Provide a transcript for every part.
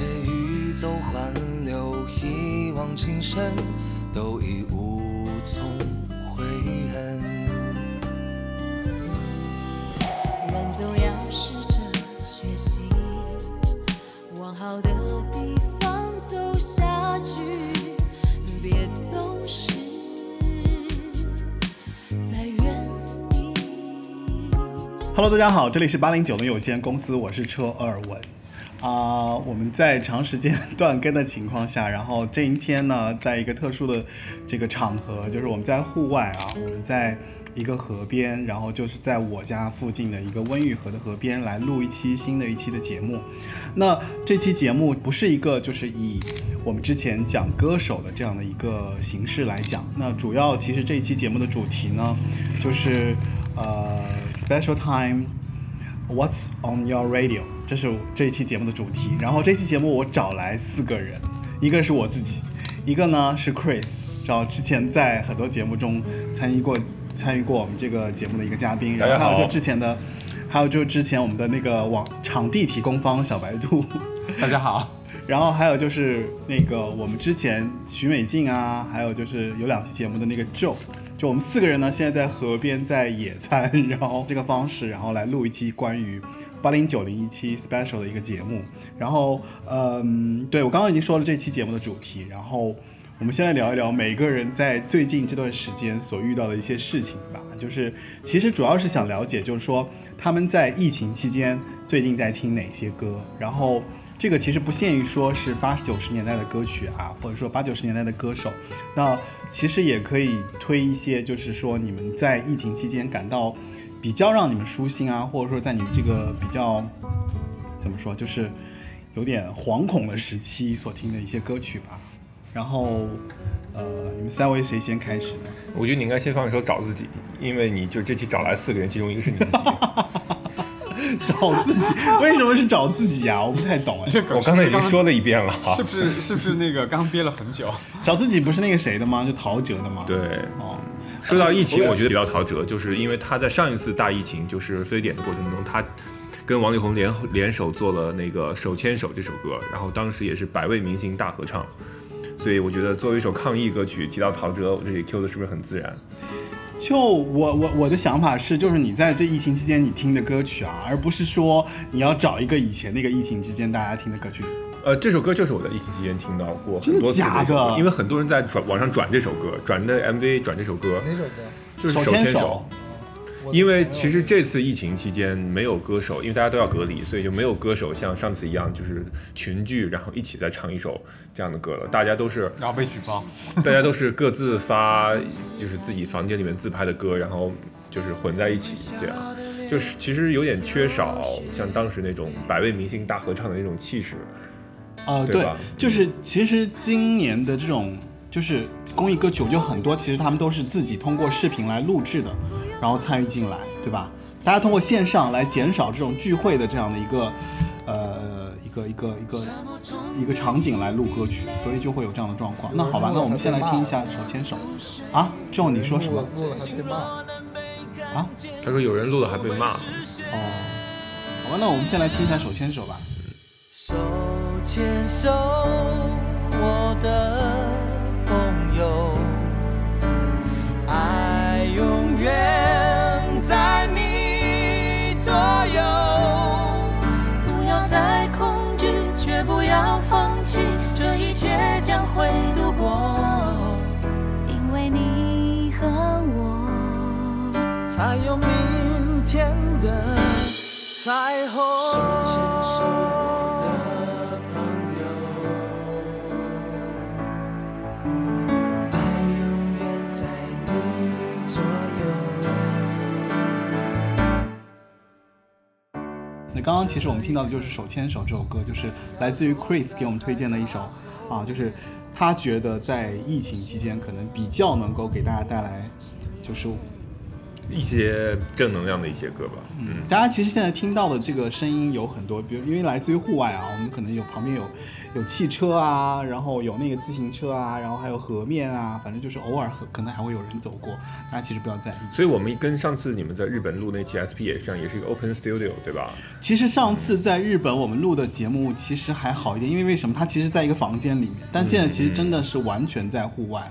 那些欲走还留、一往情深，都已无从悔恨。人总要试着学习，往好的地方走下去，别总是在原地。Hello，大家好，这里是八零九零有限公司，我是车尔文。啊、我们在长时间断更的情况下，然后这一天呢，在一个特殊的这个场合，就是我们在户外啊，我们在一个河边，然后就是在我家附近的一个温榆河的河边来录一期新的一期的节目。那这期节目不是一个就是以我们之前讲歌手的这样的一个形式来讲，那主要其实这一期节目的主题呢，就是呃 special time。What's on your radio？这是这一期节目的主题。然后这期节目我找来四个人，一个是我自己，一个呢是 Chris，然后之前在很多节目中参与过参与过我们这个节目的一个嘉宾。然后还有就之前的，还有就之前我们的那个网场地提供方小白兔。大家好，然后还有就是那个我们之前徐美静啊，还有就是有两期节目的那个 Joe，就我们四个人呢，现在在河边在野餐，然后这个方式，然后来录一期关于八零九零一期 special 的一个节目。然后，嗯，对我刚刚已经说了这期节目的主题，然后我们先来聊一聊每个人在最近这段时间所遇到的一些事情吧。就是其实主要是想了解，就是说他们在疫情期间最近在听哪些歌，然后。这个其实不限于说是八九十年代的歌曲啊，或者说八九十年代的歌手，那其实也可以推一些，就是说你们在疫情期间感到比较让你们舒心啊，或者说在你们这个比较怎么说，就是有点惶恐的时期所听的一些歌曲吧。然后，呃，你们三位谁先开始呢？我觉得你应该先放一首《找自己》，因为你就这期找来四个人，其中一个是你自己。找自己，为什么是找自己啊？我不太懂哎。这梗我刚才已经说了一遍了哈是。不是是不是那个刚憋了很久？找自己不是那个谁的吗？就陶喆的吗？。对，哦，说到疫情，我觉得比较陶喆，就是因为他在上一次大疫情，就是非典的过程中，他跟王力宏联联手做了那个《手牵手》这首歌，然后当时也是百位明星大合唱，所以我觉得作为一首抗疫歌曲，提到陶喆，我这里 Q 的是不是很自然？就我我我的想法是，就是你在这疫情期间你听的歌曲啊，而不是说你要找一个以前那个疫情之间大家听的歌曲。呃，这首歌就是我在疫情期间听到过。很多次假的？歌因为很多人在转网上转这首歌，转的 MV 转这首歌，哪首歌？就是手牵手因为其实这次疫情期间没有歌手，因为大家都要隔离，所以就没有歌手像上次一样，就是群聚，然后一起再唱一首这样的歌了。大家都是，然后被举报。大家都是各自发，就是自己房间里面自拍的歌，然后就是混在一起，这样，就是其实有点缺少像当时那种百位明星大合唱的那种气势。呃，对就是其实今年的这种就是公益 歌曲，我就很多，其实他们都是自己通过视频来录制的，然后参与进来，对吧？大家通过线上来减少这种聚会的这样的一个呃一个一个一个一个场景来录歌曲，所以就会有这样的状况。那好吧，那我们先来听一下《手牵手》啊，之后你说什么录了录了还被骂？啊？他说有人录了还被骂，哦，好吧，那我们先来听一下《手牵手》吧。手牵手，我的朋友，爱永远会度过。因为你和我，才有明天的彩虹。手牵手的朋友，爱永远在你左右。那刚刚其实我们听到的就是《手牵手》这首歌，就是来自于 Chris 给我们推荐的一首啊，就是他觉得在疫情期间可能比较能够给大家带来就是一些正能量的一些歌吧。嗯，大家其实现在听到的这个声音有很多，比如因为来自于户外啊，我们可能有旁边有有汽车啊，然后有那个自行车啊，然后还有河面啊，反正就是偶尔可能还会有人走过，大家其实不要在意。所以我们跟上次你们在日本录那期 SP 也是一样，也是一个 open studio，对吧？其实上次在日本我们录的节目其实还好一点，因为为什么？它其实在一个房间里面，但现在其实真的是完全在户外。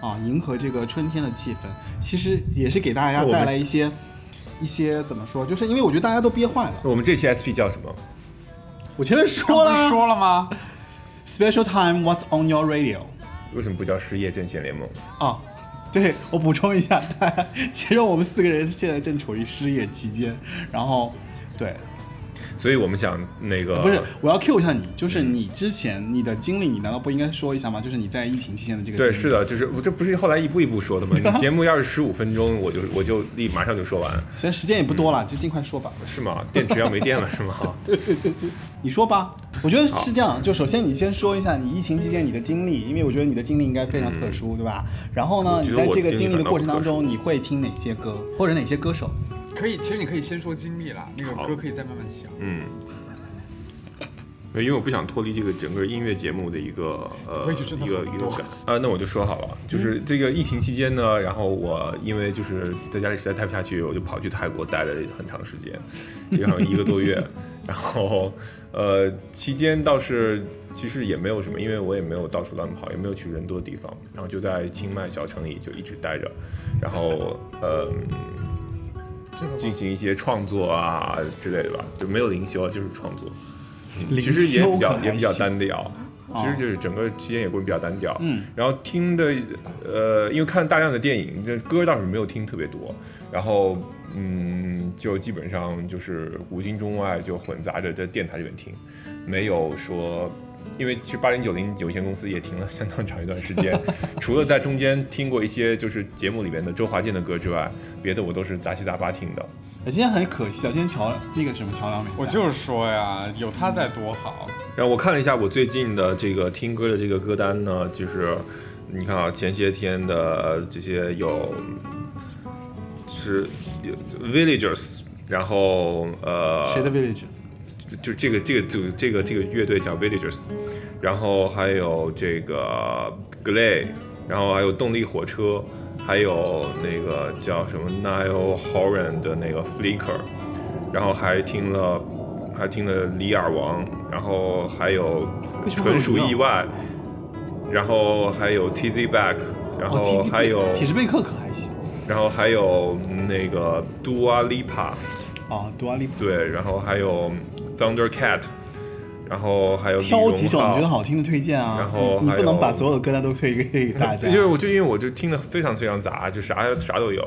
啊，迎合这个春天的气氛，其实也是给大家带来一些一些怎么说？就是因为我觉得大家都憋坏了。我们这期 SP 叫什么？我前面说了，说了吗？Special time, what's on your radio？为什么不叫失业阵线联盟？啊，对我补充一下，其实我们四个人现在正处于失业期间，然后对。所以我们想那个不是，我要 Q 一下你，就是你之前你的经历，你难道不应该说一下吗？就是你在疫情期间的这个对，是的，就是我这不是后来一步一步说的吗？你节目要是十五分钟，我就我就立马上就说完。现在时间也不多了，就尽快说吧。是吗？电池要没电了 是吗？对对对对，你说吧。我觉得是这样，就首先你先说一下你疫情期间你的经历，因为我觉得你的经历应该非常特殊，对吧？然后呢，你在这个经历的过程当中，你会听哪些歌，或者哪些歌手？可以，其实你可以先说经历啦，那个歌可以再慢慢想。嗯。因为我不想脱离这个整个音乐节目的一个呃一个一个感啊，那我就说好了，就是这个疫情期间呢，然后我因为就是在家里实在待不下去，我就跑去泰国待了很长时间，也好像一个多月，然后呃期间倒是其实也没有什么，因为我也没有到处乱跑，也没有去人多的地方，然后就在清迈小城里就一直待着，然后呃进行一些创作啊之类的吧，就没有灵修，就是创作。其实也比较也比较单调，其实就是整个期间也会比较单调。嗯，然后听的呃，因为看大量的电影，这歌倒是没有听特别多。然后嗯，就基本上就是古今中外就混杂着在电台里面听，没有说，因为其实八零九零有限公司也停了相当长一段时间，除了在中间听过一些就是节目里面的周华健的歌之外，别的我都是杂七杂八听的。今天很可惜啊，今天乔那个什么乔梁没。我就是说呀，有他在多好。然后我看了一下我最近的这个听歌的这个歌单呢，就是你看啊，前些天的这些有是 Villagers，然后呃谁的 Villagers？就这个这个组这个这个乐队叫 Villagers，然后还有这个 Glay，然后还有动力火车。还有那个叫什么 Nile Horan 的那个 Flicker，然后还听了，还听了李尔王，然后还有纯属意外，然后还有 TZ Back，然后还有铁石贝克可还行，然后还有那个 Dua Lipa，啊 Dua Lipa，对，然后还有 Thunder Cat。然后还有挑几首你觉得好听的推荐啊，然后你不能把所有的歌单都推给大家。因为我就因为我就听的非常非常杂，就啥啥都有。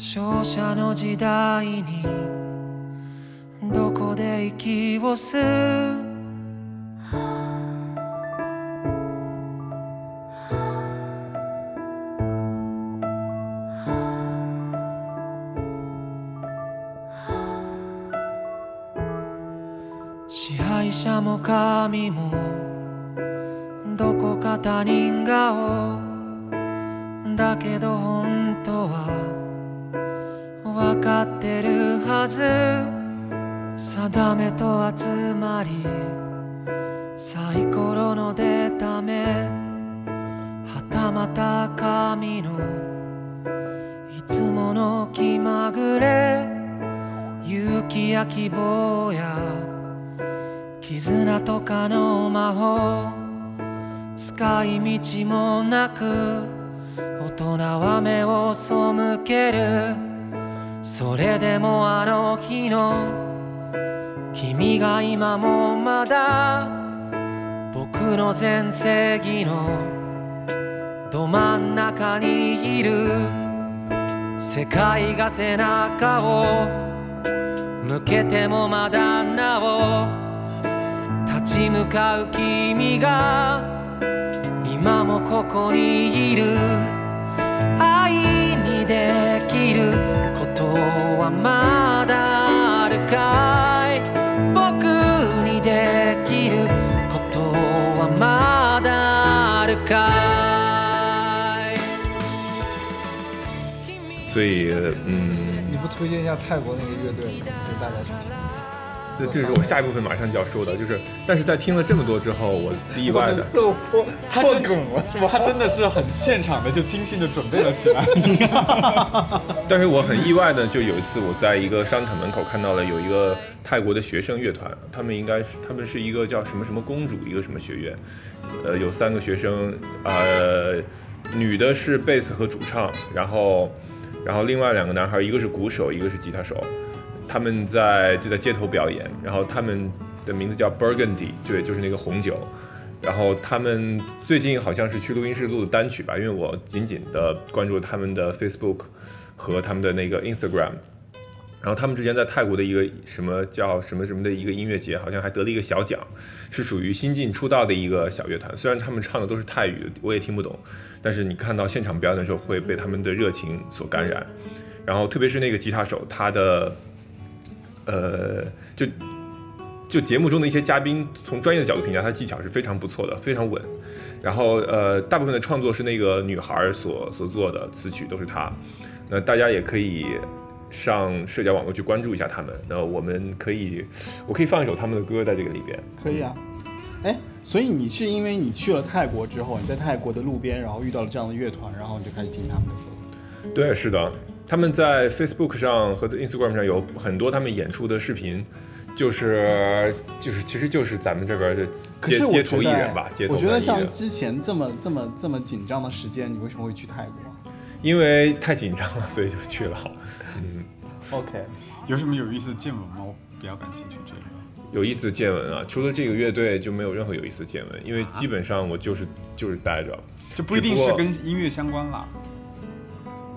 勝者の時代にどこで息を吸う？支配者も神もどこか他人顔。だけど本当は分かってるはず。定めと集まり。サイコロの出た目。はたまた神の。いつもの気まぐれ。勇気や希望や。絆とかの魔法。使い道もなく。大人は目を背ける。それでもあの日の君が今もまだ僕の全盛期のど真ん中にいる世界が背中を向けてもまだなお立ち向かう君が今もここにいる。愛にできる。とはまだあるかい？僕にできることはまだあるかい？所以嗯，你不推荐一下泰国那个乐队吗？给大家去听。这这是我下一部分马上就要说的，就是但是在听了这么多之后，我意外的。他真梗了是吧？他真的是很现场的就精心的准备了起来。但是我很意外的，就有一次我在一个商场门口看到了有一个泰国的学生乐团，他们应该是他们是一个叫什么什么公主一个什么学院，呃，有三个学生，呃，女的是贝斯和主唱，然后然后另外两个男孩，一个是鼓手，一个是吉他手，他们在就在街头表演，然后他们的名字叫 Burgundy，对，就是那个红酒。然后他们最近好像是去录音室录的单曲吧，因为我紧紧的关注他们的 Facebook 和他们的那个 Instagram。然后他们之前在泰国的一个什么叫什么什么的一个音乐节，好像还得了一个小奖，是属于新晋出道的一个小乐团。虽然他们唱的都是泰语，我也听不懂，但是你看到现场表演的时候会被他们的热情所感染。然后特别是那个吉他手，他的呃就。就节目中的一些嘉宾，从专业的角度评价，他技巧是非常不错的，非常稳。然后呃，大部分的创作是那个女孩所所做的词曲都是她。那大家也可以上社交网络去关注一下他们。那我们可以，我可以放一首他们的歌在这个里边。可以啊。哎，所以你是因为你去了泰国之后，你在泰国的路边，然后遇到了这样的乐团，然后你就开始听他们的歌。对，是的，他们在 Facebook 上和 Instagram 上有很多他们演出的视频。就是就是，其实就是咱们这边的街街头艺人吧。街头我觉得像之前这么这么这么紧张的时间，你为什么会去泰国？因为太紧张了，所以就去了。嗯，OK。有什么有意思的见闻吗？我比较感兴趣这个。有意思的见闻啊，除了这个乐队就没有任何有意思的见闻，因为基本上我就是就是待着，就不一定是跟音乐相关了。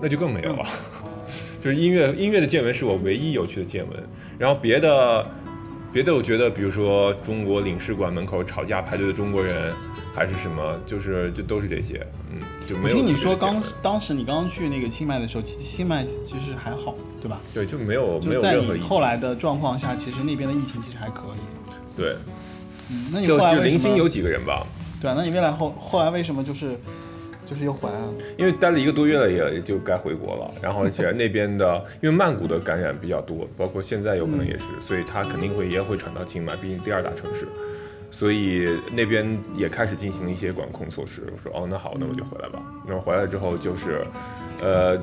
那就更没有了。就是音乐音乐的见闻是我唯一有趣的见闻，然后别的。别的我觉得，比如说中国领事馆门口吵架排队的中国人，还是什么，就是就都是这些，嗯，就没有。我听你说刚当时你刚刚去那个清迈的时候，其实清迈其实还好，对吧？对，就没有没有在你后来的状况下，其实那边的疫情其实还可以。对，嗯，那你就就零星有几个人吧？对啊，那你未来后后来为什么就是？就是要还啊，因为待了一个多月了，也就该回国了。然后而且那边的，因为曼谷的感染比较多，包括现在有可能也是，所以他肯定会也会传到清迈，毕竟第二大城市，所以那边也开始进行一些管控措施。我说哦，那好，那我就回来吧。然后回来之后就是。呃，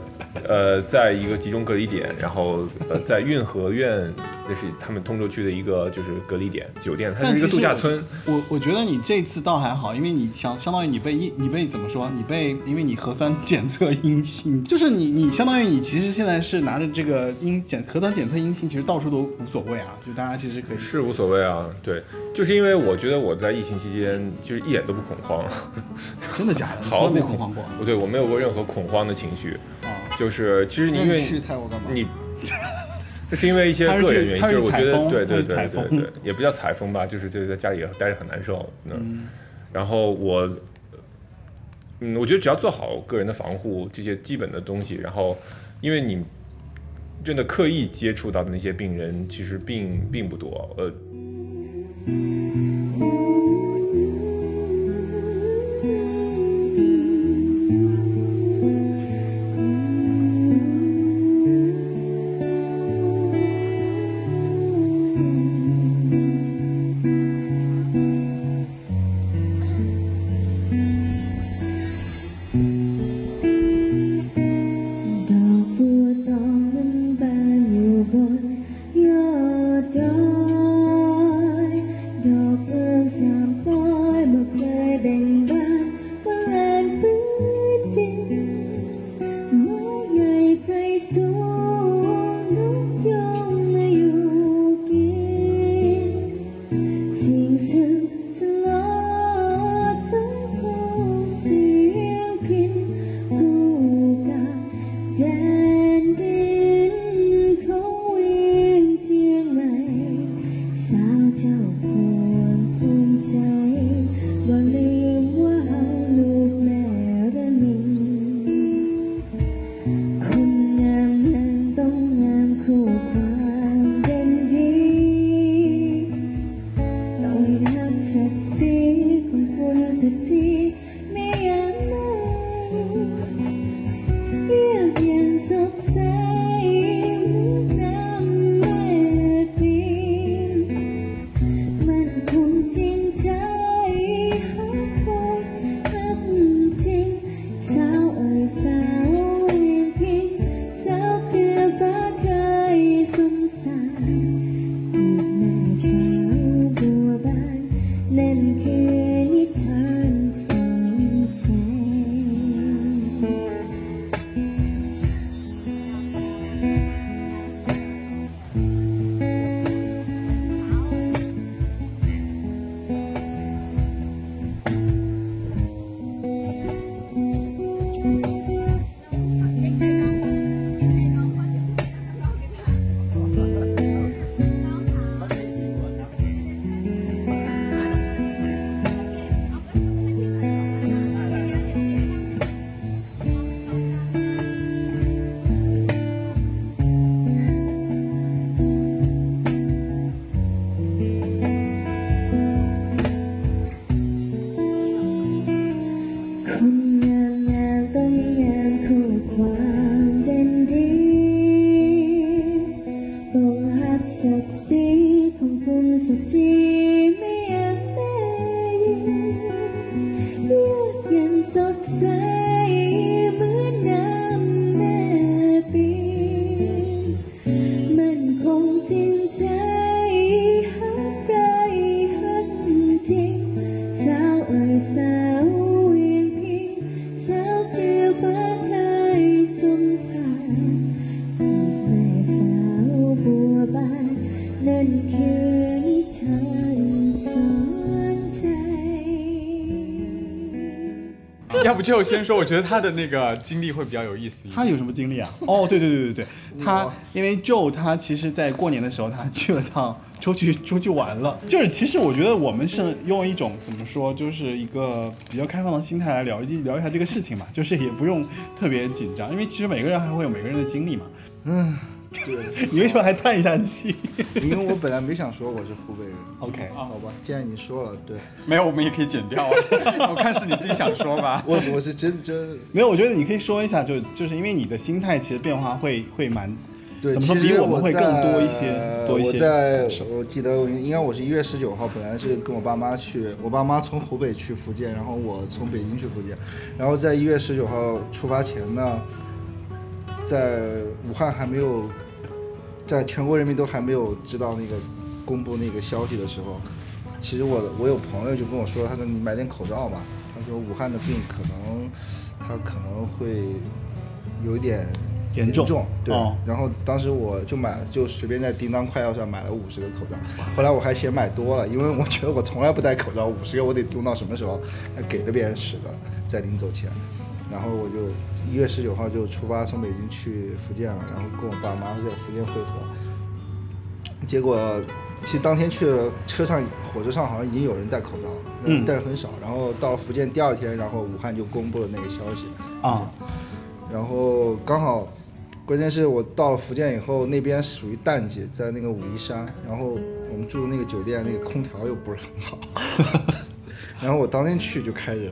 呃，在一个集中隔离点，然后呃，在运河苑，那是他们通州区的一个就是隔离点酒店，它是一个度假村。我我觉得你这次倒还好，因为你相相当于你被一，你被怎么说？你被因为你核酸检测阴性，就是你你相当于你其实现在是拿着这个阴检核酸检测阴性，其实到处都无所谓啊，就大家其实可以是无所谓啊，对，就是因为我觉得我在疫情期间就是一点都不恐慌，真的假的？毫没恐慌过？不对，我没有过任何恐慌的情绪。啊，就是其实你因为去泰国干嘛？你 这是因为一些个人原因，就是我觉得对对对对对，也不叫采风吧，就是就是在家里待着很难受。嗯，然后我，嗯，我觉得只要做好个人的防护这些基本的东西，然后因为你真的刻意接触到的那些病人，其实并并不多，呃。Ooh. 不就先说，我觉得他的那个经历会比较有意思。他有什么经历啊？哦，对对对对对，他因为 Joe 他其实在过年的时候他去了趟出去 出去玩了，就是其实我觉得我们是用一种怎么说，就是一个比较开放的心态来聊一聊一下这个事情嘛，就是也不用特别紧张，因为其实每个人还会有每个人的经历嘛。嗯，对，你为什么还叹一下气 因为我本来没想说我是湖北人。？OK，好吧，既然你说了，对没有，我们也可以剪掉啊。我看是你自己想说吧。我我是真真没有，我觉得你可以说一下，就就是因为你的心态其实变化会会蛮对，怎么说比我们会更多一些多一些我在我记得应该我是一月十九号，本来是跟我爸妈去，我爸妈从湖北去福建，然后我从北京去福建，然后在一月十九号出发前呢，在武汉还没有，在全国人民都还没有知道那个公布那个消息的时候，其实我我有朋友就跟我说，他说你买点口罩吧，他说武汉的病可能他可能会有一点严重对。哦然后当时我就买了，就随便在叮当快药上买了五十个口罩。后来我还嫌买多了，因为我觉得我从来不戴口罩，五十个我得用到什么时候？还给了别人十个，在临走前。然后我就一月十九号就出发，从北京去福建了，然后跟我爸妈在福建会合。结果其实当天去了车上，火车上好像已经有人戴口罩但是很少。然后到了福建第二天，然后武汉就公布了那个消息。啊，然后刚好，关键是我到了福建以后，那边属于淡季，在那个武夷山，然后我们住的那个酒店那个空调又不是很好，然后我当天去就开始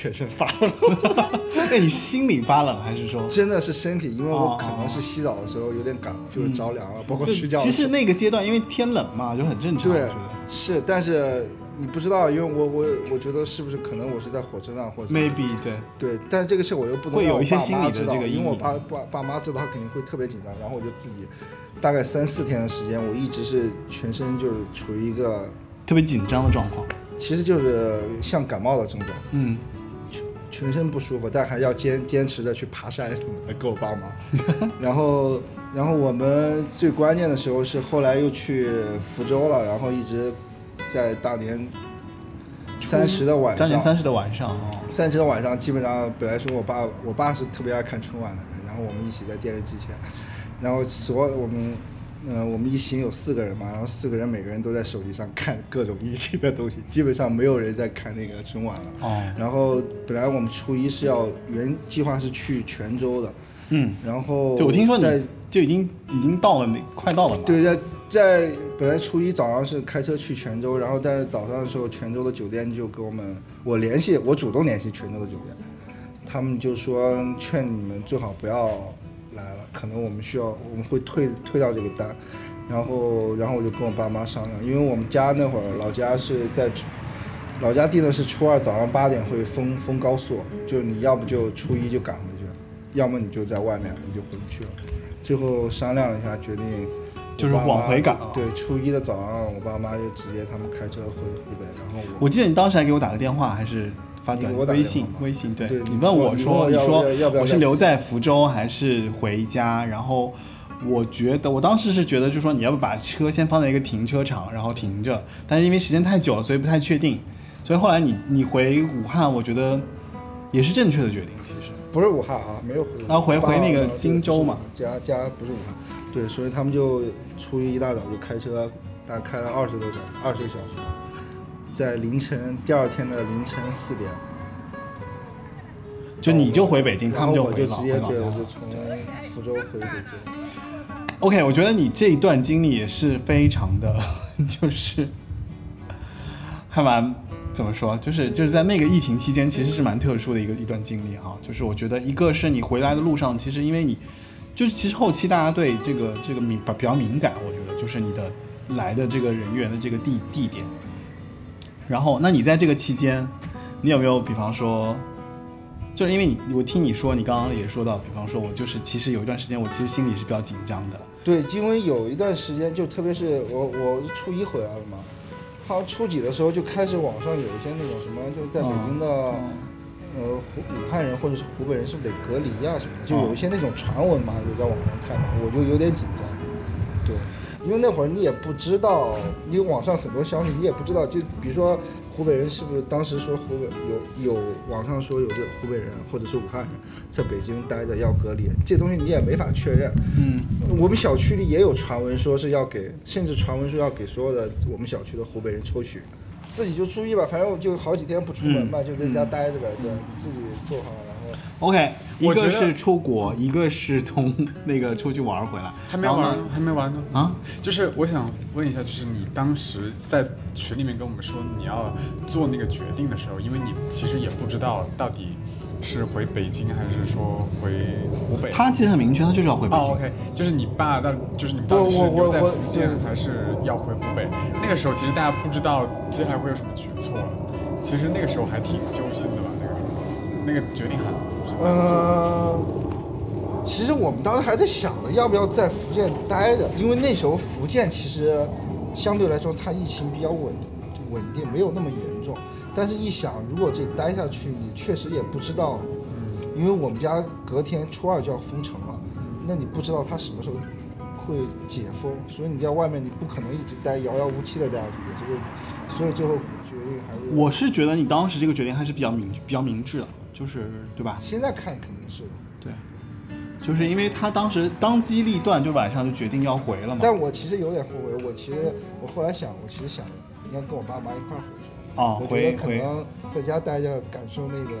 全身发冷，那你心里发冷还是说？真的是身体，因为我哦可能是洗澡的时候有点感，就是着凉了，包括睡觉其实。那个阶段，因为天冷嘛，就很正常。对，是，但是你不知道，因为我我我觉得是不是可能我是在火车上或者 maybe 对，对，但是这个事我又不能会有让我爸一些心理知道这个因为我爸爸爸妈知道，他肯定会特别紧张。然后我就自己，大概三四天的时间，我一直是全身就是处于一个，特别紧张的状况。其实就是像感冒的症状，嗯，全身不舒服，但还要坚坚持着去爬山什么的，跟我爸妈。然后，然后我们最关键的时候是后来又去福州了，然后一直在大年三十的晚上，大年三十的晚上哦，三十的晚上，基本上本来说我爸，我爸是特别爱看春晚的人，然后我们一起在电视机前，然后所有我们，嗯、我们一行有四个人嘛，然后四个人每个人都在手机上看各种疫情的东西，基本上没有人在看那个春晚了。哦，然后本来我们初一是要原计划是去泉州的，嗯，然后就我听说在就已经已经到了那快到了嘛。对，在在本来初一早上是开车去泉州，然后但是早上的时候，泉州的酒店就给我们，我联系，我主动联系泉州的酒店，他们就说劝你们最好不要来了，可能我们需要我们会退退掉这个单，然后然后我就跟我爸妈商量，因为我们家那会儿老家是在老家定的是初二早上八点会封封高速，就你要不就初一就赶回去，要么你就在外面你就回不去了。最后商量了一下，决定就是往回赶啊对，初一的早上，我爸妈就直接他们开车回湖北，然后我我记得你当时还给我打个电话，还是发短微信？微信对对你问我说，你说我是留在福州还是回家？然后我觉得我当时是觉得，就说你要不把车先放在一个停车场，然后停着，但是因为时间太久了，所以不太确定。所以后来你你回武汉，我觉得也是正确的决定，其实。不是武汉啊，没有回。然后回回那个荆州嘛家家不是武汉，对，所以他们就初一一大早就开车，大概开了二十多小时，二十个小时，在凌晨第二天的凌晨四点，就你就回北京，他们就回老家我。就从福州回北京。OK，我觉得你这一段经历也是非常的，就是还蛮怎么说，就是就是在那个疫情期间，其实是蛮特殊的一个一段经历哈。就是我觉得一个是你回来的路上，其实因为你就是其实后期大家对这个这个敏比较敏感，我觉得就是你的来的这个人员的这个地地点。然后，那你在这个期间，你有没有比方说？就是因为你，我听你说，你刚刚也说到，比方说，我就是其实有一段时间，我其实心里是比较紧张的，对，因为有一段时间，就特别是我我是初一回来了嘛，好像初几的时候就开始网上有一些那种什么，就在北京的、呃湖武汉人或者是湖北人是不是得隔离啊什么的，就有一些那种传闻嘛，就在网上看到，我就有点紧张。对，因为那会儿你也不知道，因为网上很多消息你也不知道，就比如说湖北人是不是当时说湖北有有网上说有个湖北人或者是武汉人在北京待着要隔离，这东西你也没法确认。嗯，我们小区里也有传闻说是要给，甚至传闻说要给所有的我们小区的湖北人抽血。自己就注意吧，反正我就好几天不出门吧，就在家待着呗，对，自己做好，OK，一个是出国，一个是从 那个出去玩回来，还没玩呢，还没玩呢。啊，就是我想问一下，就是你当时在群里面跟我们说你要做那个决定的时候，因为你其实也不知道到底是回北京还是说回湖北。他其实很明确，他就是要回北京。哦，OK，就是你爸到，就是你到底是留在福建还是要回湖北？那个时候其实大家不知道接下来会有什么举措，其实那个时候还挺揪心的吧？那个时候，那个决定很嗯。呃，其实我们当时还在想着要不要在福建待着，因为那时候福建其实相对来说它疫情比较稳稳定，没有那么严重。但是，一想如果这待下去，你确实也不知道，因为我们家隔天初二就要封城了，那你不知道它什么时候会解封，所以你在外面你不可能一直待遥遥无期的待下去，也是个，所以最后决定还是我是觉得你当时这个决定还是比较明比较明智的，就是对吧？现在看肯定是的。对，就是因为他当时当机立断，就晚上就决定要回了嘛。但我其实有点后悔，我其实我后来想，我其实想应该跟我爸妈一块儿回去。啊，我觉回回得可能在家待着，感受那个，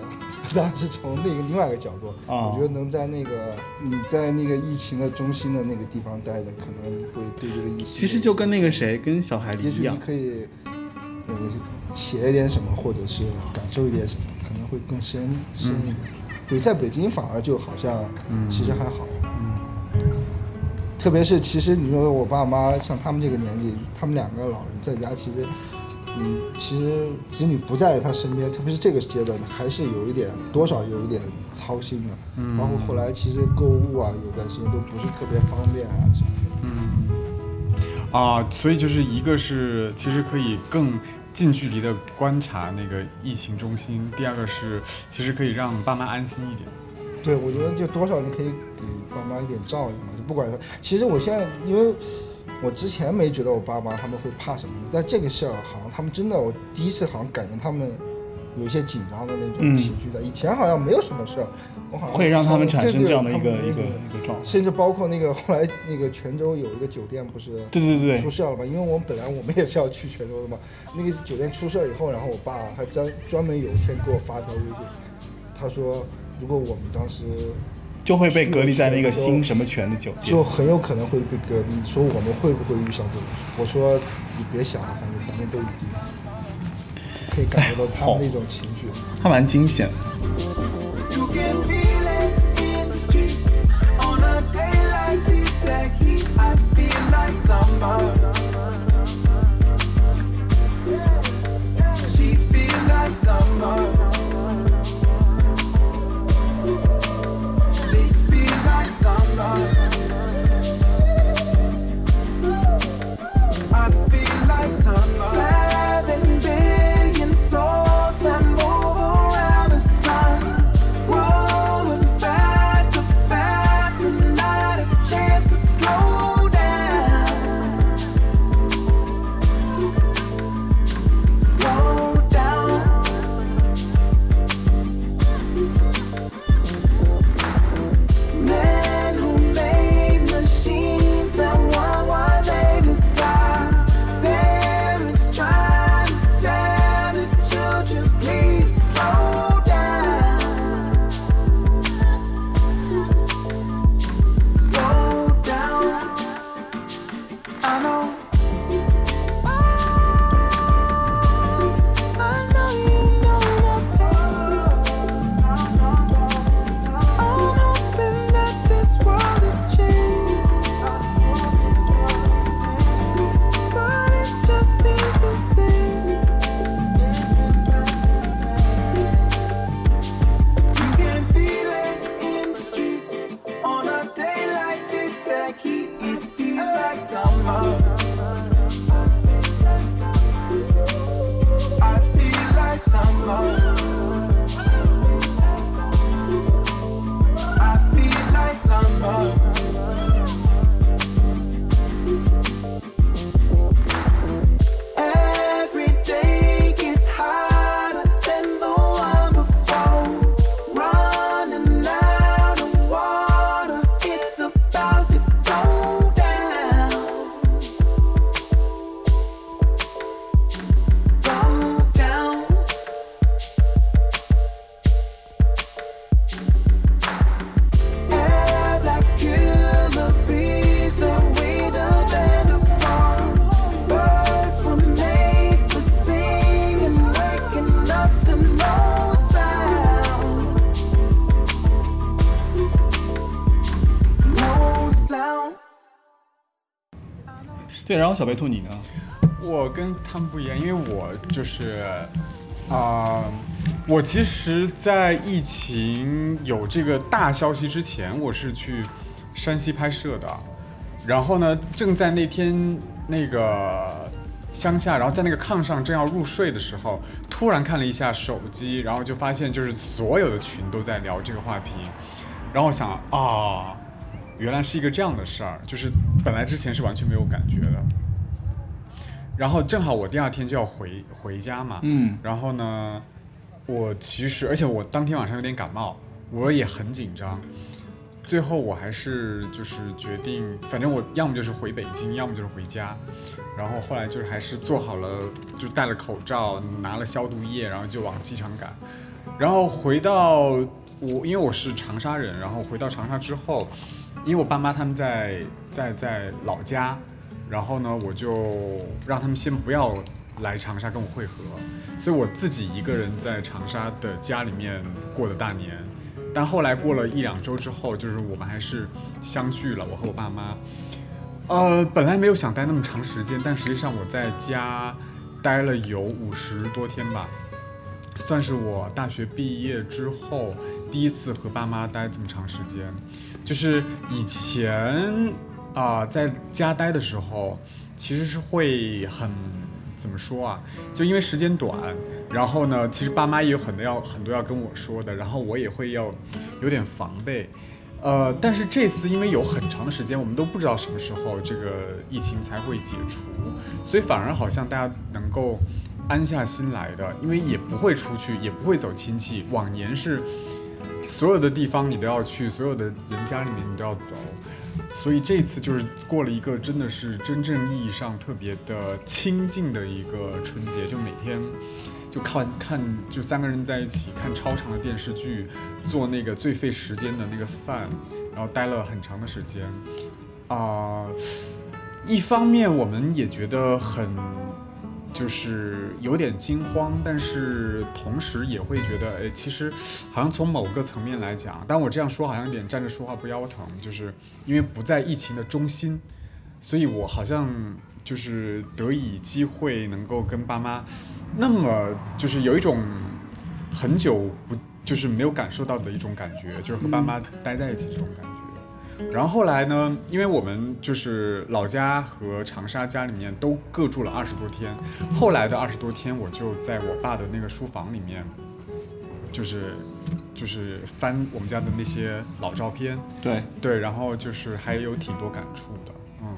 当时从那个另外一个角度，啊我觉得能在那个你在那个疫情的中心的那个地方待着，可能会对这个疫情，其实就跟那个谁，跟小孩也许你。可以，呃，写一点什么，或者是感受一点什么，会更深深一点。对，在北京反而就好像其实还好。特别是其实你说我爸妈像他们这个年纪，他们两个老人在家，其实，嗯，其实子女不在他身边，特别是这个阶段，还是有一点多少有一点操心的。嗯，包括后来其实购物啊，有段时间都不是特别方便啊什么的。嗯啊，所以就是一个是其实可以更近距离的观察那个疫情中心，第二个是其实可以让爸妈安心一点。对，我觉得就多少你可以给爸妈一点照应嘛，就不管他。其实我现在，因为我之前没觉得我爸妈他们会怕什么，但这个事儿好像他们真的，我第一次好像感觉他们有一些紧张的那种嗯情绪的。以前好像没有什么事儿，我好像会让他们产生这样的一个一个一个状态。甚至包括那个后来那个泉州有一个酒店不是对对对对，出事了嘛？因为我们本来我们也是要去泉州的嘛，那个酒店出事儿以后，然后我爸还专专门有一天给我发条微信，他说如果我们当时就会被隔离在那个新什么泉的酒店就。很有可能会被隔离。你说我们会不会遇上这种事？我说你别想了，反正咱们都已经可以感觉到他们那种情绪。还蛮惊险然后小白兔你呢？我跟他们不一样，因为我就是，啊、我其实，在疫情有这个大消息之前，我是去山西拍摄的，然后呢，正在那天那个乡下，然后在那个炕上正要入睡的时候，突然看了一下手机，然后就发现就是所有的群都在聊这个话题，然后我想啊，原来是一个这样的事儿，就是本来之前是完全没有感。然后正好我第二天就要回回家嘛，嗯。然后呢，我其实而且我当天晚上有点感冒，我也很紧张，最后我还是就是决定，反正我要么就是回北京，要么就是回家，然后后来就是还是做好了，就戴了口罩，拿了消毒液，然后就往机场赶，然后回到我因为我是长沙人，然后回到长沙之后，因为我爸妈他们在在在老家。然后呢，我就让他们先不要来长沙跟我会合，所以我自己一个人在长沙的家里面过的大年。但后来过了一两周之后，就是我们还是相聚了，我和我爸妈。呃，本来没有想待那么长时间，但实际上我在家待了有五十多天吧，算是我大学毕业之后第一次和爸妈待这么长时间。就是以前啊、在家待的时候，其实是会很怎么说啊？就因为时间短，然后呢，其实爸妈也有很多要很多要跟我说的，然后我也会要有点防备。呃，但是这次因为有很长的时间，我们都不知道什么时候这个疫情才会解除，所以反而好像大家能够安下心来的，因为也不会出去，也不会走亲戚。往年是所有的地方你都要去，所有的人家里面你都要走，所以这次就是过了一个真的是真正意义上特别的清静的一个春节，就每天就看看就三个人在一起看超长的电视剧，做那个最费时间的那个饭，然后待了很长的时间，啊、一方面我们也觉得很。就是有点惊慌，但是同时也会觉得，哎，其实好像从某个层面来讲，但我这样说好像有点站着说话不腰疼，就是因为不在疫情的中心，所以我好像就是得以机会能够跟爸妈，那么就是有一种很久不就是没有感受到的一种感觉，就是和爸妈待在一起这种感觉。然后后来呢，因为我们就是老家和长沙家里面都各住了二十多天，后来的二十多天，我就在我爸的那个书房里面，就是就是翻我们家的那些老照片，对对，然后就是还有挺多感触的，嗯，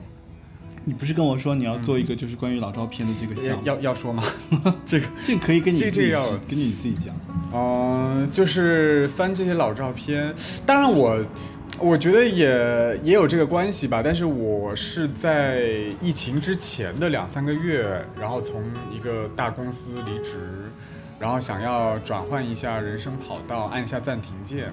你不是跟我说你要做一个就是关于老照片的这个项目？要要要说吗？这个 这个可以跟你自己这这个要根据你自己讲。嗯，就是翻这些老照片，当然我。我觉得也也有这个关系吧，但是我是在疫情之前的两三个月，然后从一个大公司离职，然后想要转换一下人生跑道，按下暂停键，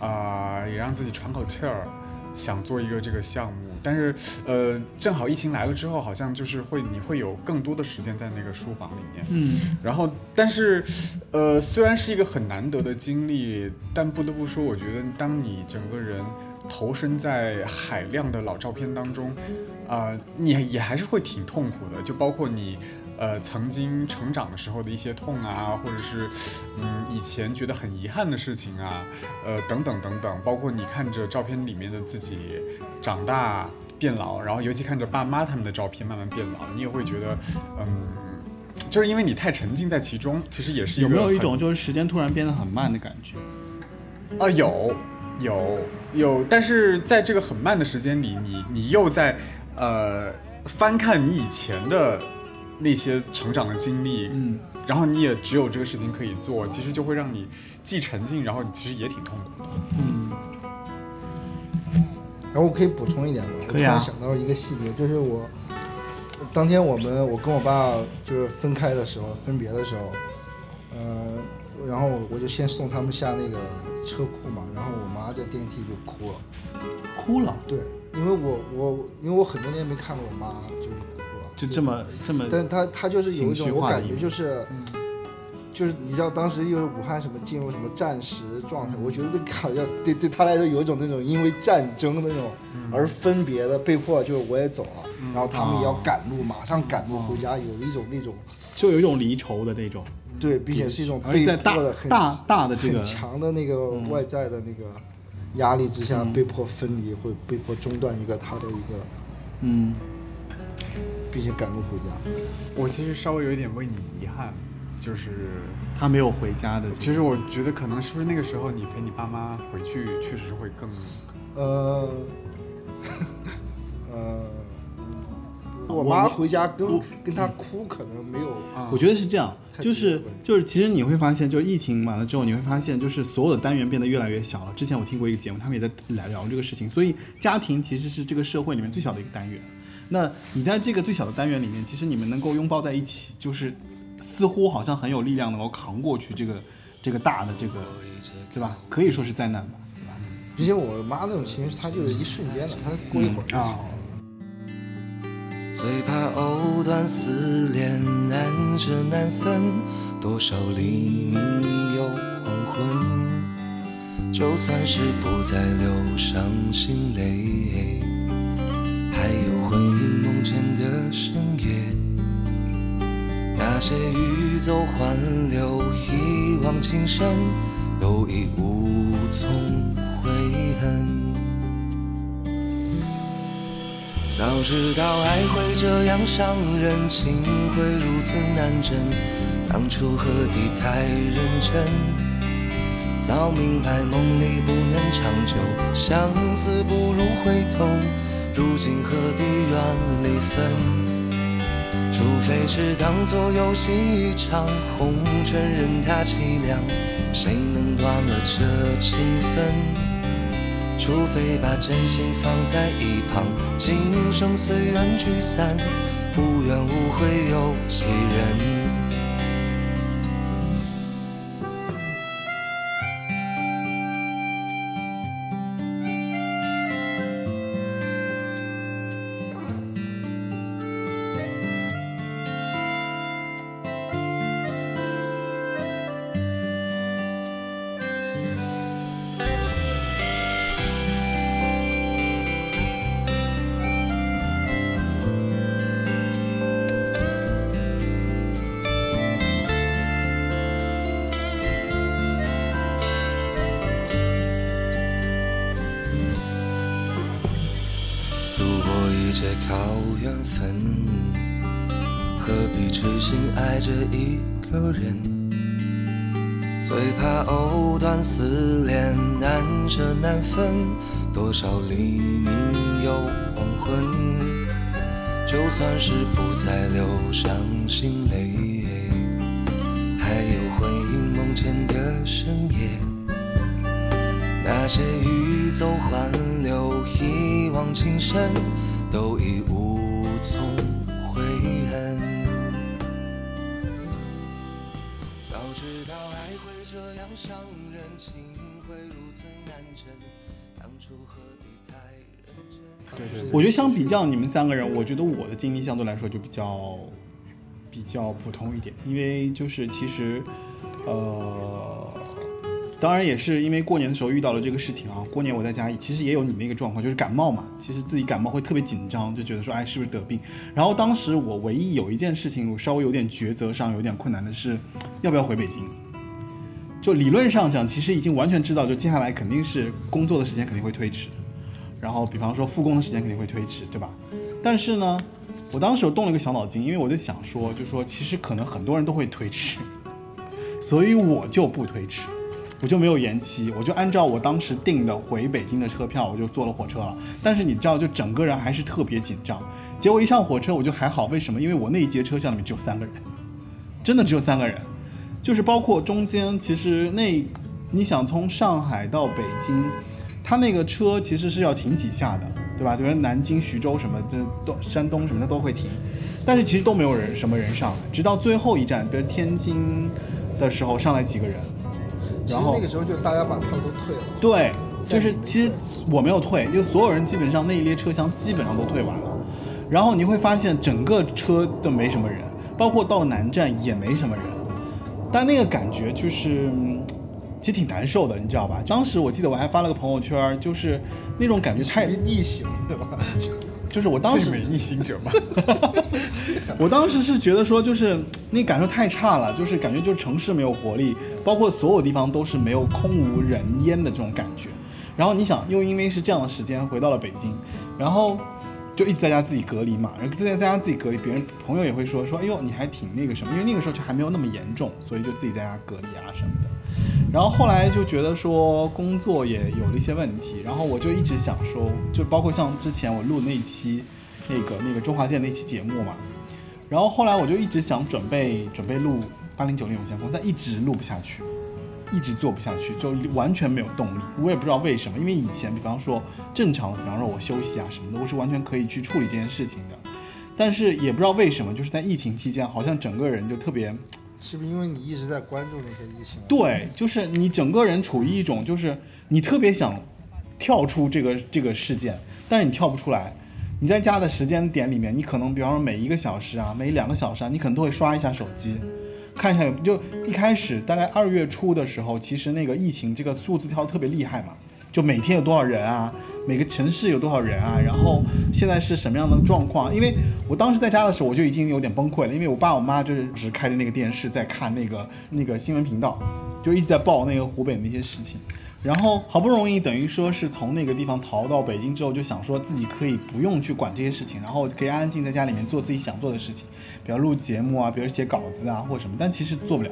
啊、也让自己喘口气儿，想做一个这个项目，但是呃，正好疫情来了之后，好像就是会你会有更多的时间在那个书房里面，嗯，然后，但是，呃，虽然是一个很难得的经历，但不得不说，我觉得当你整个人投身在海量的老照片当中，啊、你也还是会挺痛苦的。就包括你，呃，曾经成长的时候的一些痛啊，或者是，嗯，以前觉得很遗憾的事情啊，呃，等等等等。包括你看着照片里面的自己长大变老，然后尤其看着爸妈他们的照片慢慢变老，你也会觉得，嗯。就是因为你太沉浸在其中，其实也是有没有一种就是时间突然变得很慢的感觉？啊、有有有，但是在这个很慢的时间里，你你又在呃翻看你以前的那些成长的经历，嗯，然后你也只有这个事情可以做，其实就会让你既沉浸，然后你其实也挺痛苦的。嗯，然后我可以补充一点吗？可以啊我突然想到一个细节，就是我当天我们我跟我爸就是分开的时候，分别的时候，呃，然后我就先送他们下那个车库嘛，然后我妈在电梯就哭了。哭了，对，因为我我因为我很多年没看过我妈就是就这么这么，但他他就是有一种我感觉就是，就是你知道当时又是武汉什么进入什么战时状态，我觉得那好像对对他来说有一种那种因为战争的那种而分别的被迫，就是我也走了，然后他们也要赶路，马上赶路回家，有一种那种就有一种离愁的那种。对，并且是一种被迫的很大大的这个很强的那个外在的那个压力之下，被迫分离，会被迫中断一个他的一个，嗯，并且赶路回家。我其实稍微有一点为你遗憾，就是他没有回家的。其实我觉得可能是不是那个时候你陪你爸妈回去，确实会更呃，呃，我 我妈回家跟跟她哭，可能没有啊我觉得是这样，就是就是，其实你会发现，就疫情完了之后，你会发现，就是所有的单元变得越来越小了。之前我听过一个节目，他们也在来聊这个事情，所以家庭其实是这个社会里面最小的一个单元。那你在这个最小的单元里面，其实你们能够拥抱在一起，就是似乎好像很有力量能够扛过去这个这个大的这个，对吧？可以说是灾难吧，对吧？毕竟我妈那种情绪，她就是一瞬间的，她过一会儿就啊好了。最怕藕断丝连，难舍难分，多少黎明又黄昏。就算是不再流伤心泪，还有魂萦梦牵的深夜。那些欲走还留、一往情深，都已无从悔恨。早知道爱会这样伤人，情会如此难枕，当初何必太认真？早明白梦里不能长久，相思不如回头，如今何必怨离分？除非是当作游戏一场，红尘任它凄凉，谁能断了这情分？除非把真心放在一旁，今生随缘聚散，无怨无悔有几人？果一切靠缘分，何必痴心爱着一个人？最怕藕断丝连，难舍难分，多少黎明又黄昏。就算是不再流伤心泪，还有魂萦梦牵的深夜。那些欲走还留、一往情深，情会如此难枕，当初何必太认真？对对对，我觉得相比较你们三个人，我觉得我的经历相对来说就比较比较普通一点，因为就是其实，呃，当然也是因为过年的时候遇到了这个事情啊。过年我在家里，其实也有你那个状况，就是感冒嘛，其实自己感冒会特别紧张，就觉得说，哎，是不是得病？然后当时我唯一有一件事情，我稍微有点抉择上有点困难的是，要不要回北京？就理论上讲，其实已经完全知道，就接下来肯定是工作的时间肯定会推迟，然后比方说复工的时间肯定会推迟，对吧？但是呢，我当时有动了一个小脑筋，因为我就想说，就说其实可能很多人都会推迟，所以我就不推迟，我就没有延期，我就按照我当时订的回北京的车票，我就坐了火车了。但是你知道，就整个人还是特别紧张。结果一上火车我就还好，为什么？因为我那一节车厢里面只有三个人，真的只有三个人，就是包括中间，其实那你想从上海到北京，他那个车其实是要停几下的，对吧？比如南京、徐州什么的都山东什么的都会停，但是其实都没有人什么人上来，直到最后一站，比如天津的时候上来几个人，然后那个时候就大家把票都退了。对，就是其实我没有退，就所有人基本上那一列车厢基本上都退完了，然后你会发现整个车都没什么人，包括到了南站也没什么人，但那个感觉就是，嗯其实挺难受的，你知道吧？当时我记得我还发了个朋友圈，就是那种感觉太，逆行对吧？就是我当时逆行者嘛，我当时是觉得说，就是那感受太差了，就是感觉就是城市没有活力，包括所有地方都是没有空无人烟的这种感觉。然后你想，又因为是这样的时间回到了北京，然后就一直在家自己隔离嘛，然后自己在家自己隔离，别人朋友也会说说，哎呦你还挺那个什么，因为那个时候就还没有那么严重，所以就自己在家隔离啊什么的。然后后来就觉得说工作也有了一些问题，然后我就一直想说，就包括像之前我录那期那个那个周华健那期节目嘛，然后后来我就一直想准备准备录八零九零有限公司，但一直录不下去，一直做不下去，就完全没有动力。我也不知道为什么，因为以前比方说正常，比方说我休息啊什么的，我是完全可以去处理这件事情的。但是也不知道为什么，就是在疫情期间，好像整个人就特别，是不是因为你一直在关注那些疫情？，对，就是你整个人处于一种，就是你特别想跳出这个这个事件，但是你跳不出来。你在家的时间点里面，你可能比方说每一个小时啊，每两个小时啊，你可能都会刷一下手机，看一下就一开始大概二月初的时候，其实那个疫情这个数字跳得特别厉害嘛，就每天有多少人啊，每个城市有多少人啊，然后现在是什么样的状况？因为我当时在家的时候，我就已经有点崩溃了，因为我爸我妈就是只开着那个电视在看那个那个新闻频道，就一直在报那个湖北那些事情。然后好不容易等于说是从那个地方逃到北京之后，就想说自己可以不用去管这些事情，然后可以安安静静在家里面做自己想做的事情，比如录节目啊，比如写稿子啊或什么，但其实做不了。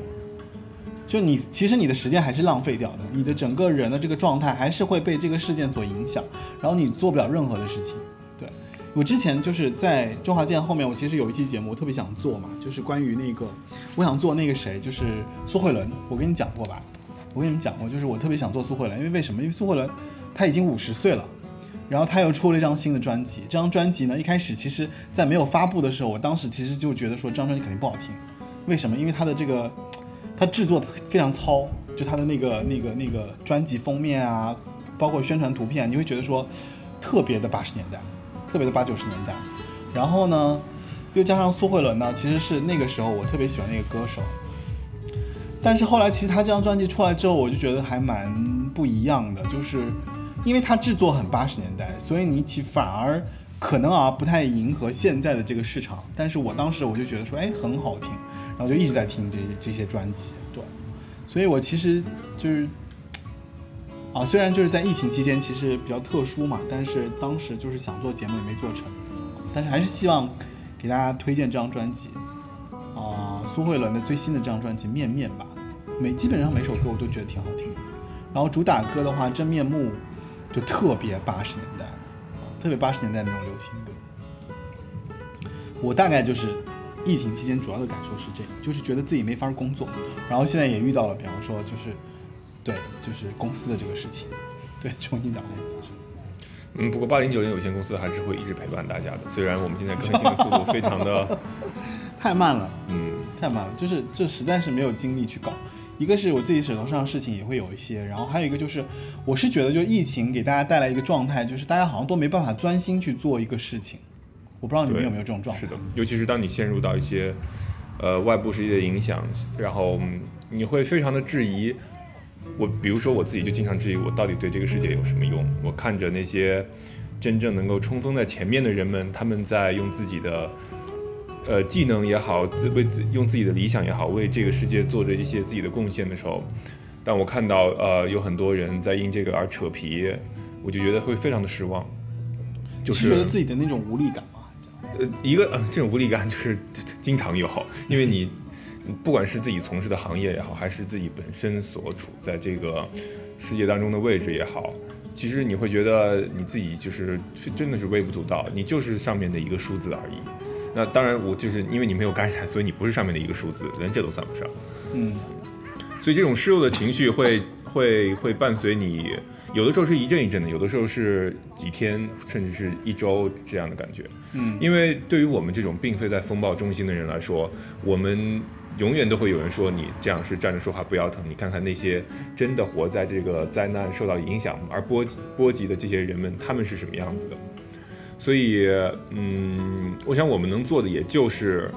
就你其实你的时间还是浪费掉的，你的整个人的这个状态还是会被这个事件所影响，然后你做不了任何的事情。对我之前就是在周华健后面，我其实有一期节目我特别想做嘛，就是关于那个我想做那个谁，就是苏慧伦，我跟你讲过吧？我跟你们讲过，就是我特别想做苏慧伦，因为为什么？因为苏慧伦他已经五十岁了。然后他又出了一张新的专辑，这张专辑呢，一开始其实在没有发布的时候，我当时其实就觉得说这张专辑肯定不好听，为什么？因为他的这个，他制作非常糙，就他的那个那个那个专辑封面啊，包括宣传图片，你会觉得说特别的八十年代，特别的八九十年代。然后呢，又加上苏慧伦呢，其实是那个时候我特别喜欢那个歌手。但是后来，其实他这张专辑出来之后，我就觉得还蛮不一样的，就是因为它制作很八十年代，所以你其反而可能啊不太迎合现在的这个市场。但是我当时我就觉得说，哎，很好听，然后就一直在听这些这些专辑，对。所以我其实就是啊，虽然就是在疫情期间其实比较特殊嘛，但是当时就是想做节目也没做成，但是还是希望给大家推荐这张专辑啊，苏慧伦的最新的这张专辑《面面》吧，每基本上每首歌我都觉得挺好听的。然后主打歌的话，《真面目》就特别八十年代啊，特别八十年代那种流行歌。我大概就是疫情期间主要的感受是这个，就是觉得自己没法工作，然后现在也遇到了，比方说就是对，就是公司的这个事情，对，重新找工作。嗯，不过八零九零有限公司还是会一直陪伴大家的，虽然我们现在更新的速度非常的，太慢了，嗯，太慢了，就是这实在是没有精力去搞。一个是我自己手头上的事情也会有一些，然后还有一个就是，我是觉得就疫情给大家带来一个状态，就是大家好像都没办法专心去做一个事情。我不知道你们有没有这种状态？是的，尤其是当你陷入到一些呃外部世界的影响，然后嗯你会非常的质疑。我比如说我自己就经常质疑我到底对这个世界有什么用？我看着那些真正能够冲锋在前面的人们，他们在用自己的呃技能也好，自为自用自己的理想也好，为这个世界做着一些自己的贡献的时候，当我看到呃有很多人在因这个而扯皮，我就觉得会非常的失望。就是觉得自己的那种无力感嘛？呃，一个呃，这种无力感就是经常有，因为你不管是自己从事的行业也好，还是自己本身所处在这个世界当中的位置也好，其实你会觉得你自己就是是真的是微不足道，你就是上面的一个数字而已。那当然，我就是因为你没有感染，所以你不是上面的一个数字，连这都算不上。嗯，所以这种失落的情绪会会会伴随你，有的时候是一阵一阵的，有的时候是几天甚至是一周这样的感觉。嗯因为对于我们这种并非在风暴中心的人来说，我们永远都会有人说你这样是站着说话不腰疼。你看看那些真的活在这个灾难受到影响而波及波及的这些人们，他们是什么样子的？所以，嗯，我想我们能做的也就是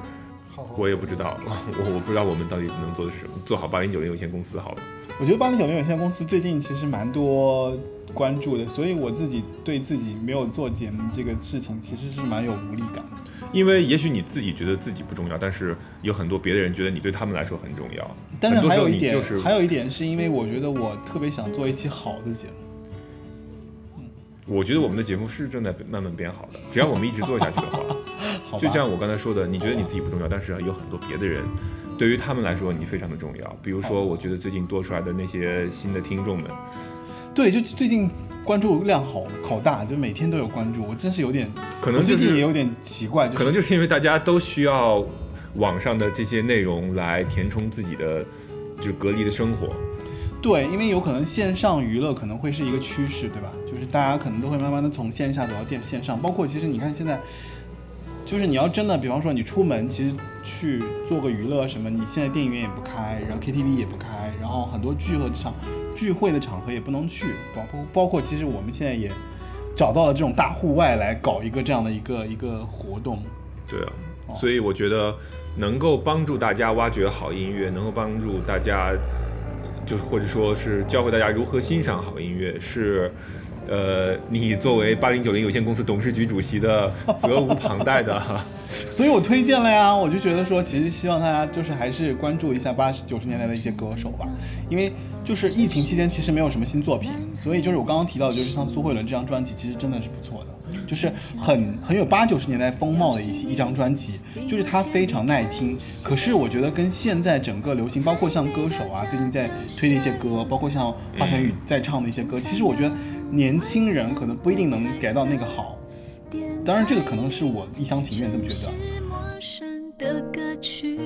我也不知道，我我不知道我们到底能做的是什么，做好八零九零有限公司好了。我觉得八零九零有限公司最近其实蛮多关注的，所以我自己对自己没有做节目这个事情其实是蛮有无力感的。因为也许你自己觉得自己不重要，但是有很多别的人觉得你对他们来说很重要。但是还有一点，就是还有一点是因为我觉得我特别想做一期好的节目。我觉得我们的节目是正在慢慢变好的，只要我们一直做下去的话，好就像我刚才说的，你觉得你自己不重要，但是有很多别的人，对于他们来说你非常的重要。比如说，我觉得最近多出来的那些新的听众们，对，就最近关注量好好大，就每天都有关注，我真是有点，可能就是最近也有点奇怪，就是可能就是因为大家都需要网上的这些内容来填充自己的就是隔离的生活。对，因为有可能线上娱乐可能会是一个趋势，对吧？就是大家可能都会慢慢的从线下走到电线上，包括其实你看现在，就是你要真的，比方说你出门，其实去做个娱乐什么，你现在电影院也不开，然后 KTV 也不开，然后很多聚合场聚会的场合也不能去，包括包括其实我们现在也找到了这种大户外来搞一个这样的一个一个活动。对啊，所以我觉得能够帮助大家挖掘好音乐，能够帮助大家，就是或者说是教会大家如何欣赏好音乐，是。呃，你作为八零九零有限公司董事局主席的责无旁贷的。所以我推荐了呀，我就觉得说，其实希望大家就是还是关注一下八十九十年代的一些歌手吧，因为就是疫情期间其实没有什么新作品，所以就是我刚刚提到的，就是像苏慧伦这张专辑，其实真的是不错的，就是很很有八九十年代风貌的一些一张专辑，就是它非常耐听。可是我觉得跟现在整个流行，包括像歌手啊最近在推的一些歌，包括像华晨宇在唱的一些歌，其实我觉得年轻人可能不一定能 get 到那个好。当然，这个可能是我一厢情愿这么觉得。陌生的歌曲。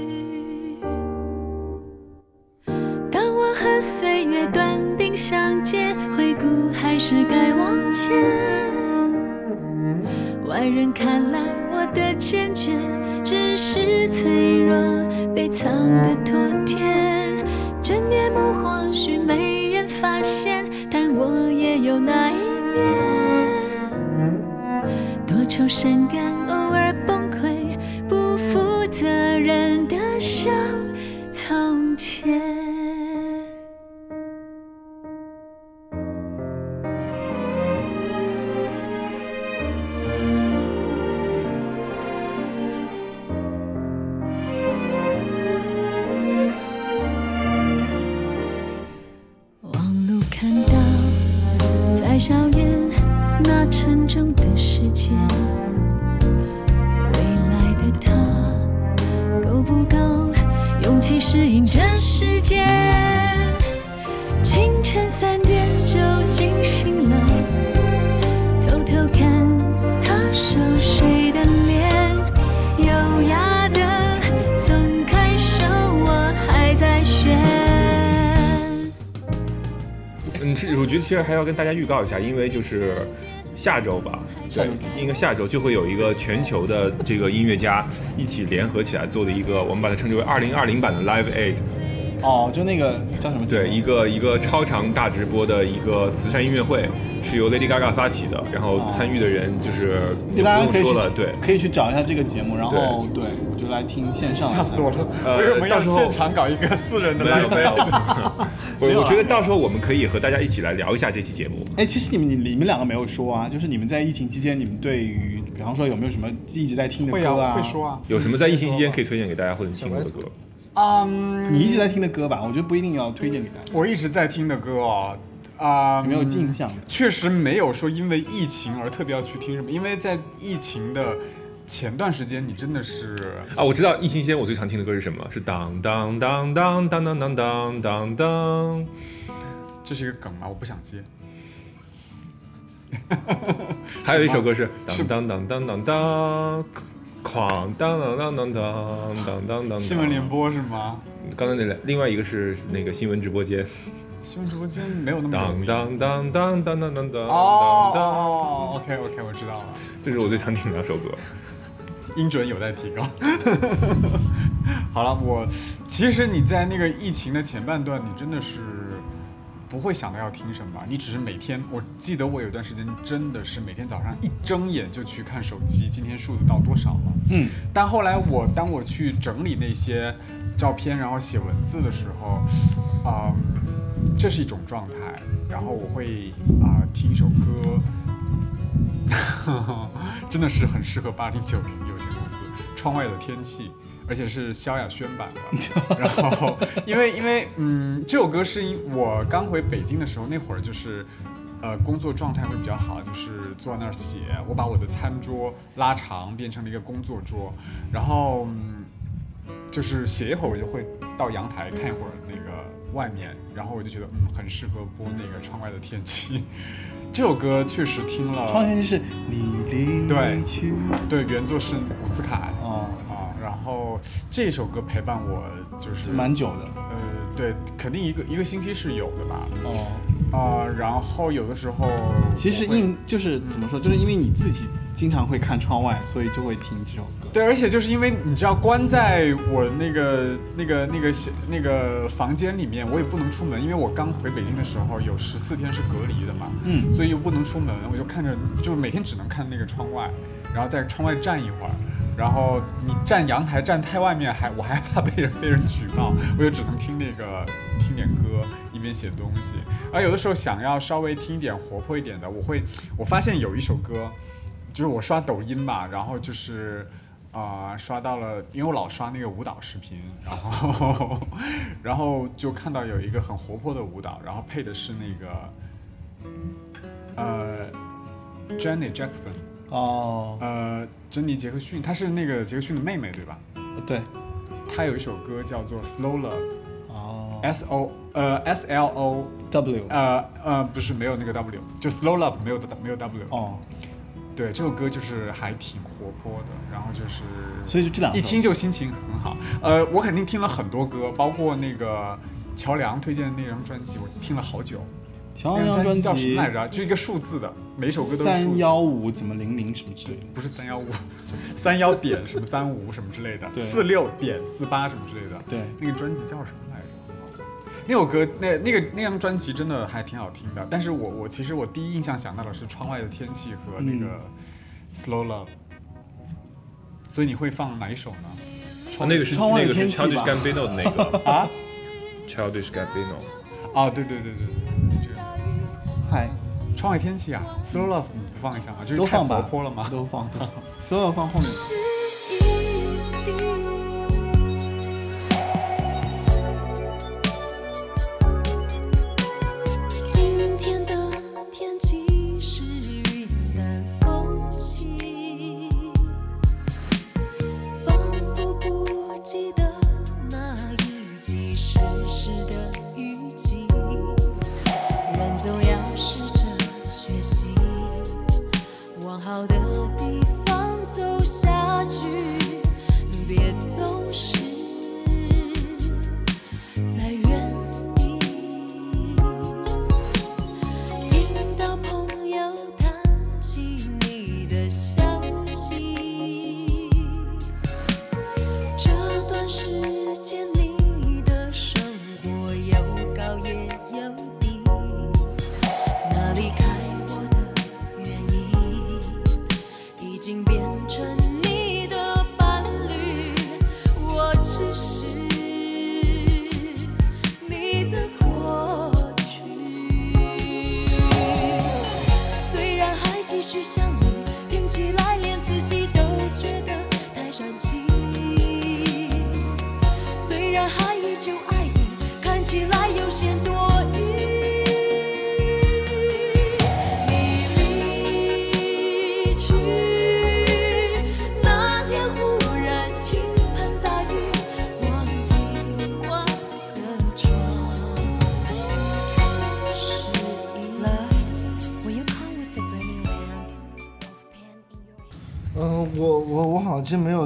当我和岁月短兵相接，回顾还是该往前。外人看来我的坚决，只是脆弱被藏的妥帖。真面目有那一面。多愁善感，还要跟大家预告一下，因为就是下周吧，对，应该下周就会有一个全球的这个音乐家一起联合起来做的一个，我们把它称之为二零二零版的 Live Aid，哦，就那个叫什么？对，一个一个超长大直播的一个慈善音乐会，是由 Lady Gaga 发起的，然后参与的人就是就不用说了，对。可以去找一下这个节目，然后对我就来听线上。吓死我了！呃为什么要到时候现场搞一个四人的没有 live 没有 band？，我我觉得到时候我们可以和大家一起来聊一下这期节目。哎，其实你们你你们两个没有说啊，就是你们在疫情期间，你们对于比方说有没有什么一直在听的歌啊，会说啊。有什么在疫情期间可以推荐给大家或者听过的歌？嗯，你一直在听的歌吧？我觉得不一定要推荐给大家。我一直在听的歌哦，啊、有没有印象？确实没有说因为疫情而特别要去听什么，因为在疫情的前段时间，你真的是啊，我知道疫情期间我最常听的歌是什么？是当当当当当当当当当当。这是一个梗吗？我不想接。还有一首歌是当当当当当当，哐当当当当当当当当。新闻联。播是吗？刚才那两，另外一个是那个新闻直播间。新闻直播间没有那么。当当当当当当当当哦当。哦，OK OK，我知道了，这是我最常听的两首歌。音准有待提高。好了，我其实你在那个疫情的前半段，你真的是不会想到要听什么，你只是每天，我记得我有段时间真的是每天早上一睁眼就去看手机，今天数字到多少了。嗯，但后来我当我去整理那些照片，然后写文字的时候，啊、这是一种状态。然后我会啊、听一首歌，真的是很适合八零九零有限公司《窗外的天气》，而且是萧亚轩版的。然后因为因为嗯，这首歌是因我刚回北京的时候，那会儿就是。呃，工作状态会比较好，就是坐在那儿写。我把我的餐桌拉长，变成了一个工作桌，然后、嗯就是写一会儿，我就会到阳台看一会儿那个外面，然后我就觉得嗯，很适合播那个窗外的天气。这首歌确实听了，创新就是你离对去。对，原作是伍思凯。哦，啊，然后这首歌陪伴我就是蛮久的。呃，对，肯定一个一个星期是有的吧，哦。啊、然后有的时候其实应就是怎么说，就是因为你自己经常会看窗外，所以就会听这首歌。对，而且就是因为你知道，关在我那个那个那个小那个房间里面，我也不能出门，因为我刚回北京的时候有十四天是隔离的嘛，嗯所以又不能出门，我就看着，就每天只能看那个窗外，然后在窗外站一会儿，然后你站阳台站太外面还我还怕被人被人举报，我就只能听那个听点歌，一边写东西，而有的时候想要稍微听一点活泼一点的，我会我发现有一首歌。就是我刷抖音嘛，然后就是啊、刷到了，因为我老刷那个舞蹈视频，然后 然后就看到有一个很活泼的舞蹈，然后配的是那个呃 Janet Jackson，哦，呃珍妮杰克逊，她是那个杰克逊的妹妹对吧？对，她有一首歌叫做 Slow Love，S 哦。O 呃 S L O，W，呃呃不是没有那个 W，就 Slow Love 没有没有 W，哦，对，这首歌就是还挺活泼的，然后就是，所以就这两一听就心情很好。呃，我肯定听了很多歌，包括那个乔梁推荐的那张专辑，我听了好久。乔那张洋专叫什么来着？就一个数字的，每首歌都是三幺五怎么零零什么之类的。不是三幺五，三幺点什么三五什么之类的，对四六点四八什么之类的。对那个专辑叫什么？那首歌，那那个那张专辑真的还挺好听的。但是我我其实我第一印象想到的是窗外的天气和那个嗯 Slow Love。所以你会放哪一首呢？啊，那个是窗外那个是的天气 Childish Gambino 的那个 啊？Childish Gambino。啊，对对对对，这个嗨，窗外天气啊，Slow Love 你不放一下吗？就是太活泼了吗？都放，都放，所有放后面。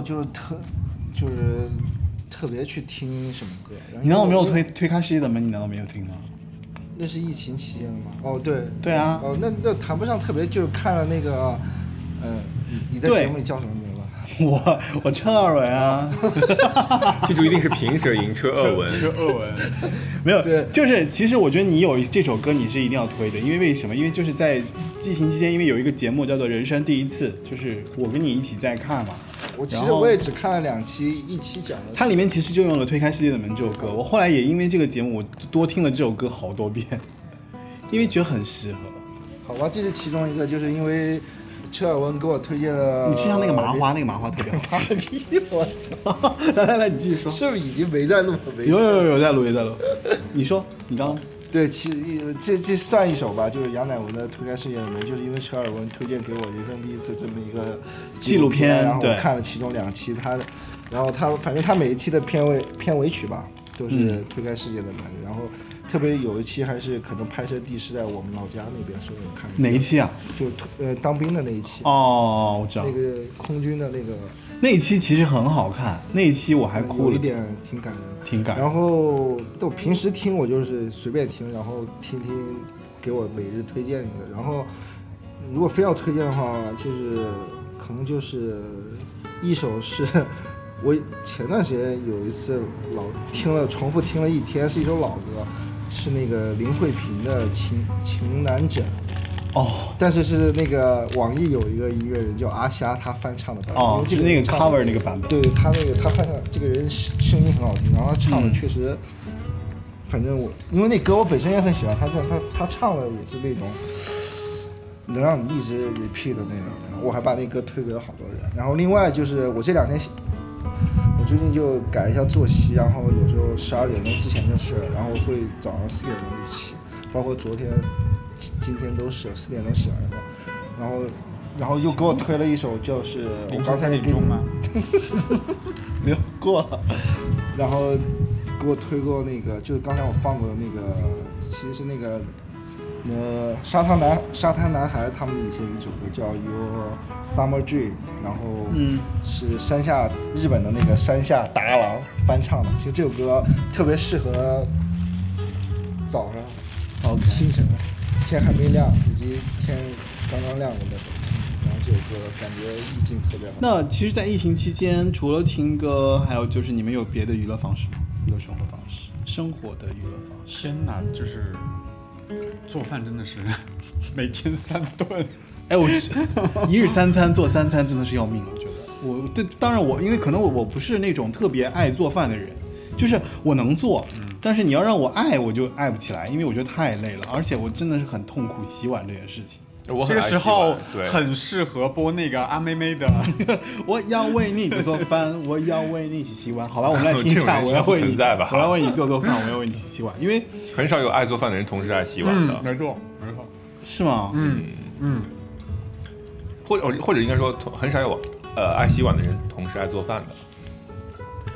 就是特就是特别去听什么歌。你难道没有推推开世界的门？你难道没有听吗？那是疫情期间的吗？哦，对。对啊哦，那那谈不上特别，就是看了那个，呃，你你在节目里叫什么名字？我我车二文啊，记住一定是平舌音，车二文。车二文，没有，对就是其实我觉得你有这首歌你是一定要推的，因为为什么？因为就是在疫情期间，因为有一个节目叫做《人生第一次》，就是我跟你一起在看嘛。我其实我也只看了两期，一期讲的它里面其实就用了《推开世界的门》这首歌，我后来也因为这个节目，我多听了这首歌好多遍，因为觉得很适合。好吧，这是其中一个，就是因为车尔文给我推荐了。你去上那个麻花，那个麻花特别好麻吃。痹，我操！来来来，你继续说。是不是已经没在录了？没有有有有在录，有在录。你说，你刚刚对，其实一这这算一首吧，就是杨乃文的《推开世界的门》，就是因为陈尔文推荐给我人生第一次这么一个纪录片然后我看了其中两期，他的，然后他反正他每一期的片尾片尾曲吧，都是嗯推开世界的门，然后特别有一期还是可能拍摄地是在我们老家那边，所以我看哪一期啊？就呃当兵的那一期，哦，我知道。那，个空军的那个，那一期其实很好看，那一期我还哭了，有一点挺感人。挺感。然后我平时听我就是随便听，然后听听给我每日推荐一个。然后如果非要推荐的话，就是可能就是一首是 我前段时间有一次老听了重复听了一天，是一首老歌，是那个林慧萍的《情情难枕》。哦但是是那个网易有一个音乐人叫阿虾，他翻唱的版本。因哦为，这个是那个 cover 那个版本。对他那个他翻唱这个人声声音很好听，然后他唱的嗯确实，反正我因为那歌我本身也很喜欢，他他他他唱的也是那种能让你一直 repeat 的那种，我还把那歌推给了好多人。然后另外就是我这两天。我最近就改一下作息，然后有时候十二点钟之前就睡了，然后会早上四点钟就起，包括昨天、今今天都是四点钟醒了，然后，然后，然后又给我推了一首，就是我刚才给你中吗？没有过，然后给我推过那个，就是刚才我放过的那个，其实是那个，呃，沙滩男沙滩男孩他们以前有一首歌叫《Your Summer Dream》，然后嗯是山下日本的那个山下达郎翻唱的。其实这首歌特别适合早上、OK 清晨，天还没亮，以及天刚刚亮的那种。然后这首歌感觉意境特别好。那其实，在疫情期间，除了听歌，还有就是你们有别的娱乐方式吗？娱乐生活方式，生活的娱乐方式。天哪，就是做饭真的是 每天三顿。哎，我一日三餐做三餐真的是要命，我觉得。我对，当然我因为可能我我不是那种特别爱做饭的人，就是我能做，但是你要让我爱，我就爱不起来，因为我觉得太累了，而且我真的是很痛苦洗碗这件事情。这个时候对，很适合播那个阿妹妹的。我要为你做做饭，我要为你一起洗碗。好吧，我们来听一下，我要为你我要为你做做饭，我要为你洗洗碗，因为很少有爱做饭的人同时爱洗碗的。嗯，没错，没错。是吗？嗯嗯，或者或者应该说，同很少有呃爱洗碗的人同时爱做饭的。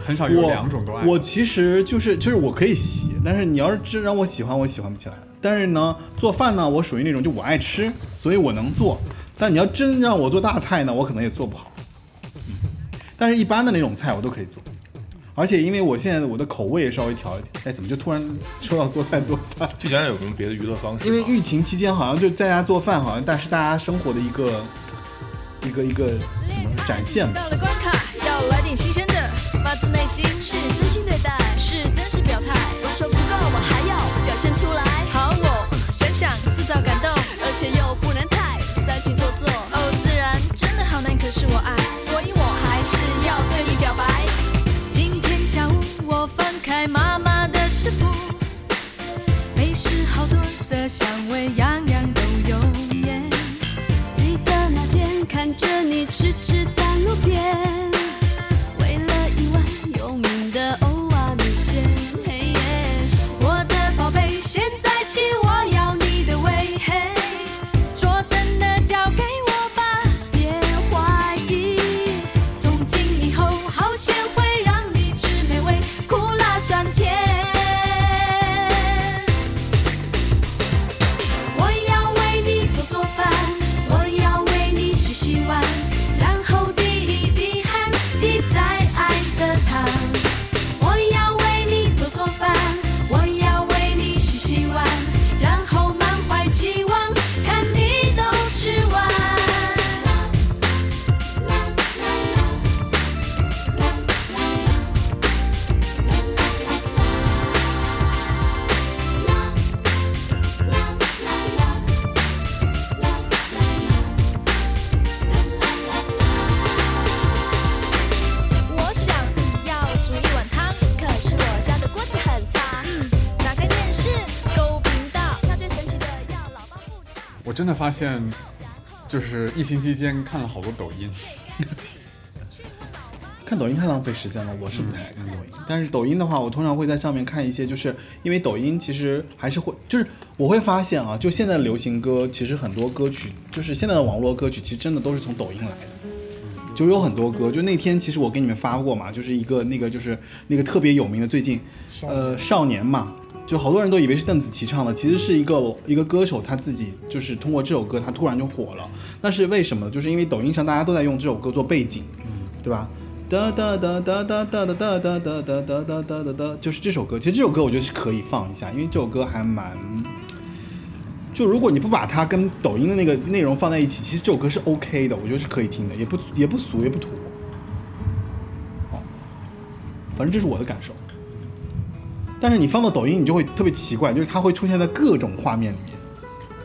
很少有我两种都爱。我其实就是就是我可以洗，但是你要是真让我喜欢，我喜欢不起来。但是呢，做饭呢，我属于那种就我爱吃，所以我能做。但你要真让我做大菜呢，我可能也做不好。嗯但是一般的那种菜我都可以做，而且因为我现在我的口味也稍微调一点。哎，怎么就突然说到做菜做饭？就想想有什么别的娱乐方式？因为疫情期间好像就在家做饭，好像但是大家生活的一个一个一个怎么说展现吧。到了关卡，要来点新鲜的，发自内心是真心对待，是真实表态。我说不够，我还要表现出来。好，我想想制造感动，而且又不能太煽情做作。哦，自然真的好难，可是我爱，所以我还是要对你表白。今天下午我翻开妈妈的食谱，美食好多色香味，样样都有耶。记得那天看着你痴痴真的发现，就是疫情期间看了好多抖音。看抖音太浪费时间了，我是不太爱看抖音。但是抖音的话，我通常会在上面看一些，就是因为抖音其实还是会，就是我会发现啊，就现在的流行歌，其实很多歌曲，就是现在的网络歌曲，其实真的都是从抖音来的。就有很多歌，就那天其实我给你们发过嘛，就是一个那个就是那个特别有名的，最近，呃，少年嘛，就好多人都以为是邓紫棋唱的，其实是一个一个歌手他自己就是通过这首歌他突然就火了。那是为什么？就是因为抖音上大家都在用这首歌做背景，对吧？哒哒哒哒哒哒哒哒哒哒哒哒哒哒哒哒，就是这首歌。其实这首歌我觉得是可以放一下，因为这首歌还蛮，就如果你不把它跟抖音的那个内容放在一起，其实这首歌是 OK 的，我觉得是可以听的，也不也不俗也不土。哦，反正这是我的感受。但是你放到抖音，你就会特别奇怪，就是它会出现在各种画面里面。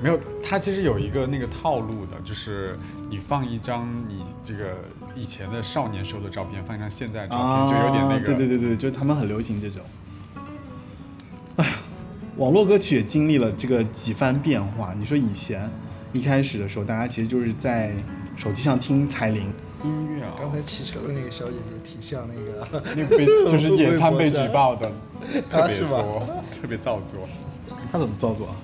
没有，它其实有一个那个套路的，就是你放一张你这个以前的少年时候的照片，放一张现在的照片，就有点那个。啊对对对对，就是他们很流行这种。哎呀，网络歌曲也经历了这个几番变化。你说以前一开始的时候，大家其实就是在手机上听彩铃，音乐啊，刚才骑车的那个小姐姐挺像那个，那个被就是野餐被举报的，特别作，特别造作。他怎么造作啊？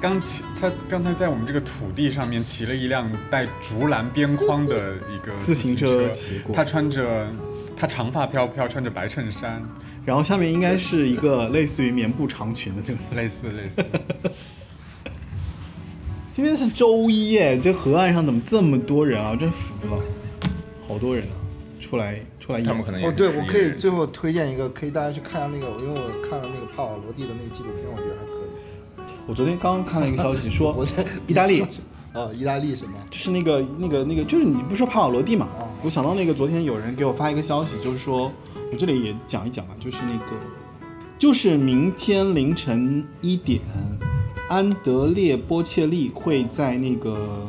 刚骑他刚才在我们这个土地上面骑了一辆带竹篮边框的一个自行车骑过他穿着他长发飘飘，穿着白衬衫，然后下面应该是一个类似于棉布长裙的这个。类似类似。今天是周一耶，这河岸上怎么这么多人啊？真服了，好多人啊，出来出来。他们可能也哦，对，我可以最后推荐一个，可以大家去看下那个，因为我看了那个帕瓦罗蒂的那个纪录片，我觉得还可以。我昨天刚刚看了一个消息，说 我在 意大利 哦，意大利什么？就是那个那个那个，就是你不是说帕瓦罗蒂嘛？哦我想到那个昨天有人给我发一个消息，就是说我这里也讲一讲啊，就是那个就是明天凌晨一点，安德烈波切利会在那个。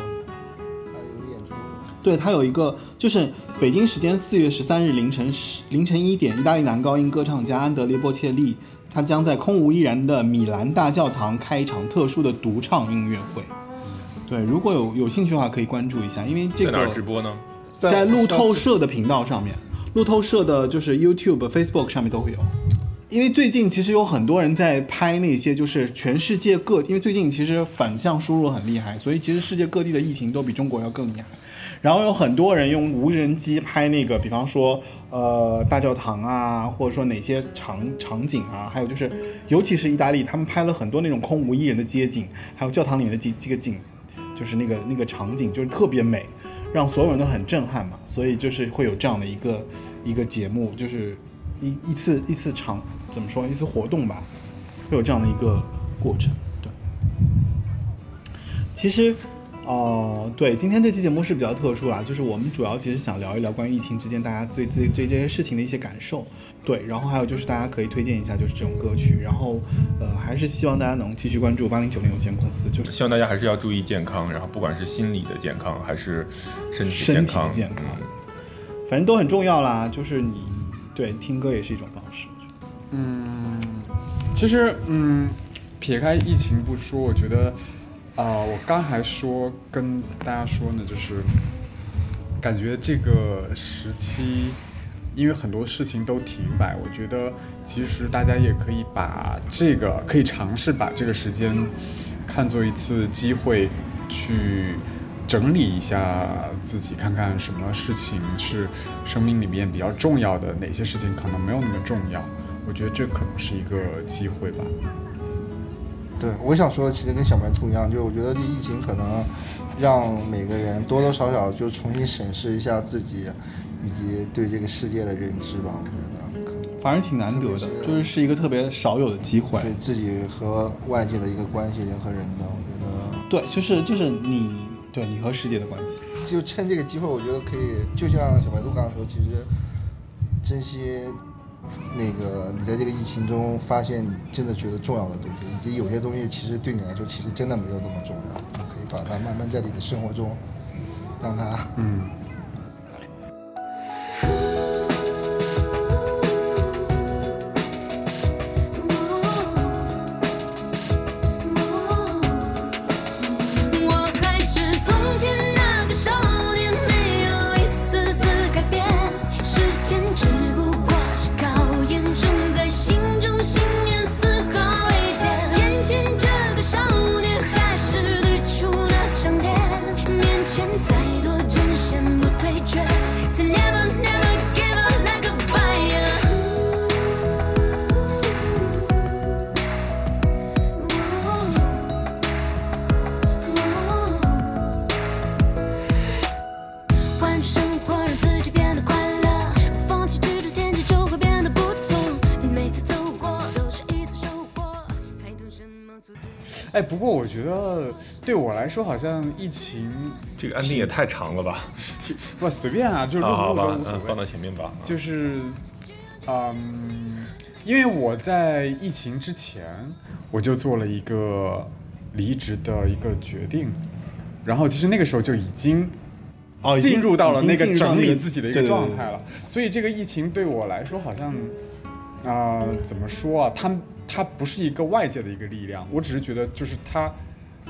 对他有一个，就是北京时间四月十三日凌晨十凌晨一点，意大利男高音歌唱家安德烈波切利，他将在空无一人的米兰大教堂开一场特殊的独唱音乐会。对，如果有有兴趣的话，可以关注一下，因为这个在哪直播呢？在路透社的频道上面，路透社的就是 YouTube、Facebook 上面都会有。因为最近其实有很多人在拍那些，就是全世界各，因为最近其实反向输入很厉害，所以其实世界各地的疫情都比中国要更厉害。然后有很多人用无人机拍那个，比方说呃大教堂啊，或者说哪些场场景啊，还有就是尤其是意大利，他们拍了很多那种空无一人的街景，还有教堂里面的几几个景，就是那个那个场景就是特别美，让所有人都很震撼嘛，所以就是会有这样的一个一个节目，就是一一次一次场怎么说一次活动吧，会有这样的一个过程。对，其实，呃，对，今天这期节目是比较特殊啦，就是我们主要其实想聊一聊关于疫情之间大家对对对这些事情的一些感受。对，然后还有就是大家可以推荐一下就是这种歌曲，然后呃还是希望大家能继续关注八零九零有限公司，就是希望大家还是要注意健康，然后不管是心理的健康还是身体身体的健康，健康嗯，反正都很重要啦。就是你对听歌也是一种方式。嗯，其实嗯，撇开疫情不说，我觉得啊、我刚还说跟大家说呢，就是感觉这个时期，因为很多事情都停摆，我觉得其实大家也可以把这个可以尝试把这个时间看作一次机会，去整理一下自己，看看什么事情是生命里面比较重要的，哪些事情可能没有那么重要。我觉得这可能是一个机会吧。对，我想说，其实跟小白兔一样，就是我觉得这疫情可能让每个人多多少少就重新审视一下自己，以及对这个世界的认知吧。我觉得可能反正挺难得的，就是是一个特别少有的机会。对自己和外界的一个关系，人和人的，我觉得对，就是就是你对你和世界的关系。就趁这个机会，我觉得可以，就像小白兔刚刚说，其实珍惜那个你在这个疫情中发现你真的觉得重要的东西，以及有些东西其实对你来说其实真的没有那么重要，你可以把它慢慢在你的生活中让它嗯。觉得对我来说，好像疫情这个安定也太长了吧？挺不随便啊，就是录录吧都无所，谓。嗯放到前面吧。就是，嗯，因为我在疫情之前，我就做了一个离职的一个决定，然后其实那个时候就已经哦，进入到了那个整理自己的一个状态了。所以这个疫情对我来说，好像，啊、怎么说啊？它它不是一个外界的一个力量，我只是觉得就是它。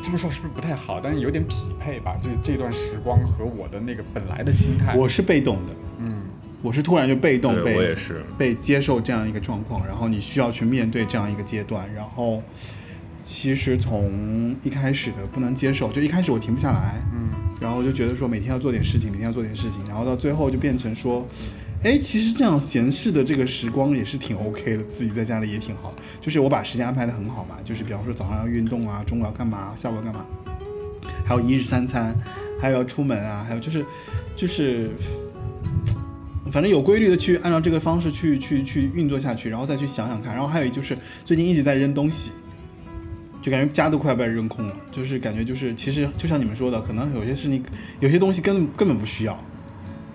这么说是不是不太好？但是有点匹配吧，就是这段时光和我的那个本来的心态。我是被动的，嗯，我是突然就被动被我也是被接受这样一个状况，然后你需要去面对这样一个阶段，然后其实从一开始的不能接受，就一开始我停不下来，嗯，然后就觉得说每天要做点事情，每天要做点事情，然后到最后就变成说，哎，其实这样闲适的这个时光也是挺 OK 的，自己在家里也挺好，就是我把时间安排的很好嘛，就是比方说早上要运动啊，中午要干嘛，下午要干嘛，还有一日三餐，还有要出门啊，还有就是就是。反正有规律的去按照这个方式去去去运作下去，然后再去想想看。然后还有就是最近一直在扔东西，就感觉家都快被扔空了，就是感觉就是其实就像你们说的，可能有些事情有些东西根本根本不需要。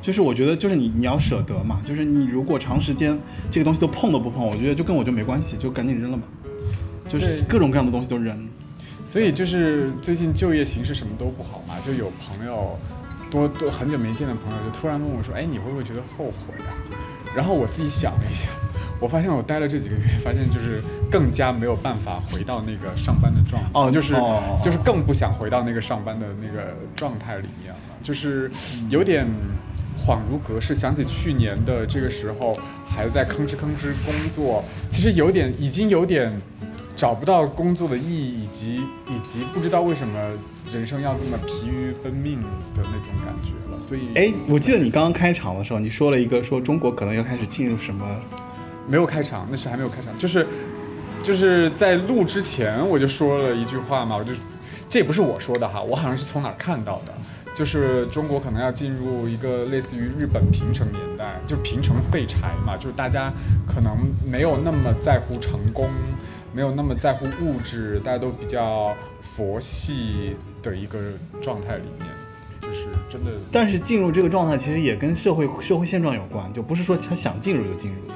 就是我觉得就是你你要舍得嘛，就是你如果长时间这个东西都碰都不碰，我觉得就跟我就没关系，就赶紧扔了嘛。就是各种各样的东西都扔。所以就是最近就业形势什么都不好嘛，就有朋友多多很久没见的朋友就突然问我说：“哎，你会不会觉得后悔啊？”然后我自己想了一下，我发现我待了这几个月，发现就是更加没有办法回到那个上班的状态，哦就是、哦就是更不想回到那个上班的那个状态里面了，就是有点恍如隔世，想起去年的这个时候还在吭哧吭哧工作，其实有点已经有点找不到工作的意义，以及以及不知道为什么人生要这么疲于奔命的那种感觉了。所以，哎，我记得你刚刚开场的时候，你说了一个说中国可能要开始进入什么没有开场，那是还没有开场，就是就是在录之前我就说了一句话嘛，我就这也不是我说的哈，我好像是从哪儿看到的，就是中国可能要进入一个类似于日本平成年代，就平成废柴嘛，就是大家可能没有那么在乎成功，没有那么在乎物质，大家都比较佛系的一个状态里面，就是真的。但是进入这个状态，其实也跟社会社会现状有关，就不是说他想进入就进入的，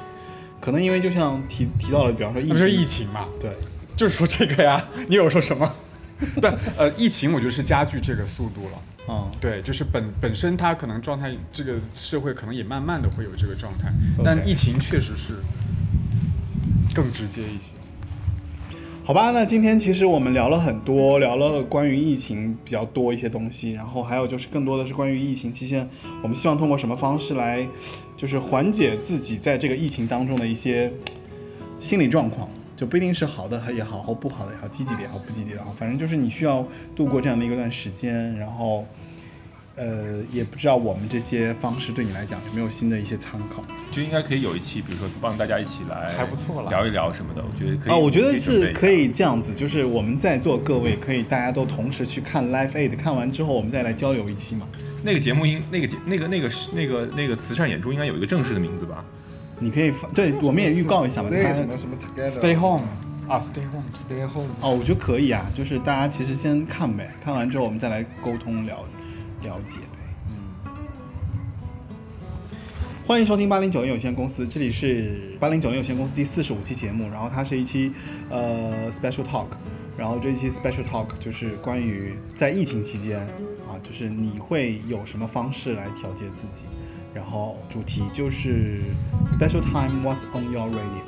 可能因为就像提提到了，比方说疫情，不是疫情嘛？对，就是说这个呀，你有说什么？对，呃，疫情我觉得是加剧这个速度了。啊、对，就是本本身它可能状态，这个社会可能也慢慢的会有这个状态但疫情确实是更直接一些。好吧，那今天其实我们聊了很多，聊了关于疫情比较多一些东西，然后还有就是更多的是关于疫情期间，我们希望通过什么方式来，就是缓解自己在这个疫情当中的一些心理状况，就不一定是好的也好，或不好的也好，积极的也好，不积极的也好，反正就是你需要度过这样的一个段时间，然后，呃，也不知道我们这些方式对你来讲有没有新的一些参考。就应该可以有一期，比如说帮大家一起来，还不错了聊一聊什么的。我觉得可以。哦，我觉得是可以这样子，就是我们在座各位可以大家都同时去看 Live Aid，看完之后我们再来交流一期嘛。那个节目应那个节那个那个是那个那个慈善演出应该有一个正式的名字吧？你可以发，对我们也预告一下嘛。Stay 它什么什么 together Stay home 啊，Stay home。Stay home。哦，我觉得可以啊，就是大家其实先看呗，看完之后我们再来沟通了了解呗。嗯欢迎收听八零九零有限公司，这里是八零九零有限公司第四十五期节目，然后它是一期呃 special talk，然后这一期 special talk 就是关于在疫情期间啊，就是你会有什么方式来调节自己，然后主题就是 special time what's on your radio。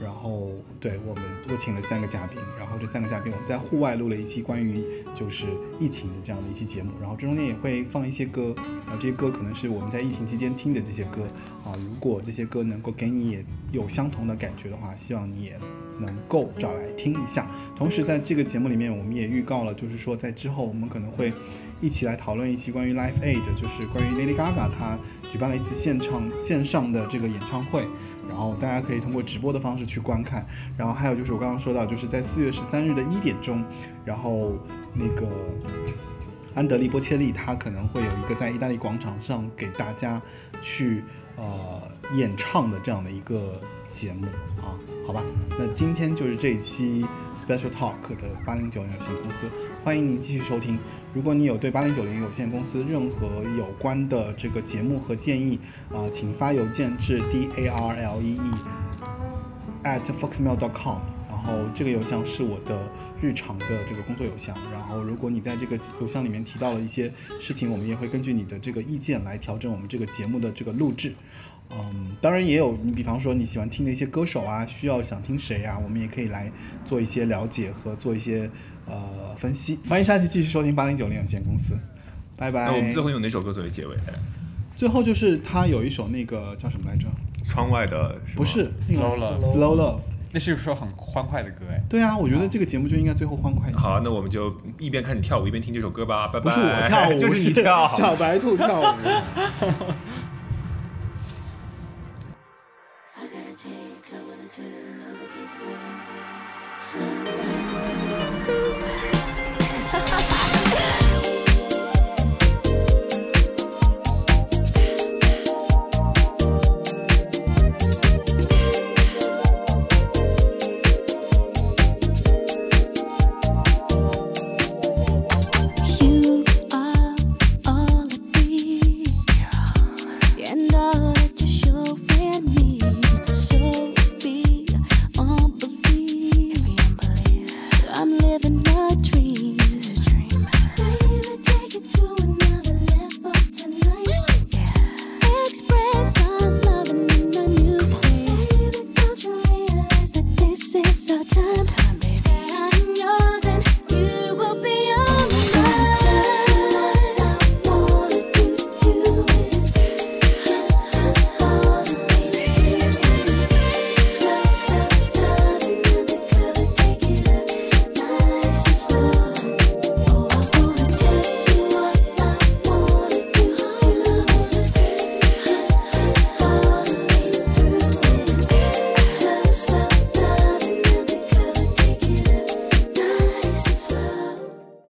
然后对我们我请了三个嘉宾，然后这三个嘉宾我们在户外录了一期关于就是疫情的这样的一期节目，然后这中间也会放一些歌，然后这些歌可能是我们在疫情期间听的这些歌啊，如果这些歌能够给你也有相同的感觉的话，希望你也能够找来听一下。同时在这个节目里面，我们也预告了，就是说在之后我们可能会一起来讨论一期关于 Live Aid，就是关于 Lady Gaga 她举办了一次现场线上的这个演唱会，然后大家可以通过直播的方式去观看。然后还有就是我刚刚说到，就是在四月十三日的一点钟，然后那个安德利波切利他可能会有一个在意大利广场上给大家去呃演唱的这样的一个节目啊，好吧？那今天就是这一期 Special Talk 的八零九零有限公司，欢迎您继续收听。如果你有对八零九零有限公司任何有关的这个节目和建议啊、请发邮件至 d a r l e e at foxmail.com，然后这个邮箱是我的日常的这个工作邮箱。然后如果你在这个邮箱里面提到了一些事情，我们也会根据你的这个意见来调整我们这个节目的这个录制。嗯，当然也有你，比方说你喜欢听的一些歌手啊，需要想听谁啊，我们也可以来做一些了解和做一些呃分析。欢迎下期继续收听八零九零有限公司，拜拜。那我们最后用哪首歌作为结尾？最后就是他有一首那个叫什么来着？窗外的是不是 Slow Love Slow Love。那是一首很欢快的歌哎。对啊，我觉得这个节目就应该最后欢快一下。好，那我们就一边看你跳舞一边听这首歌吧，拜拜。不是我跳舞，就是你跳。小白兔跳舞。这个人真的太天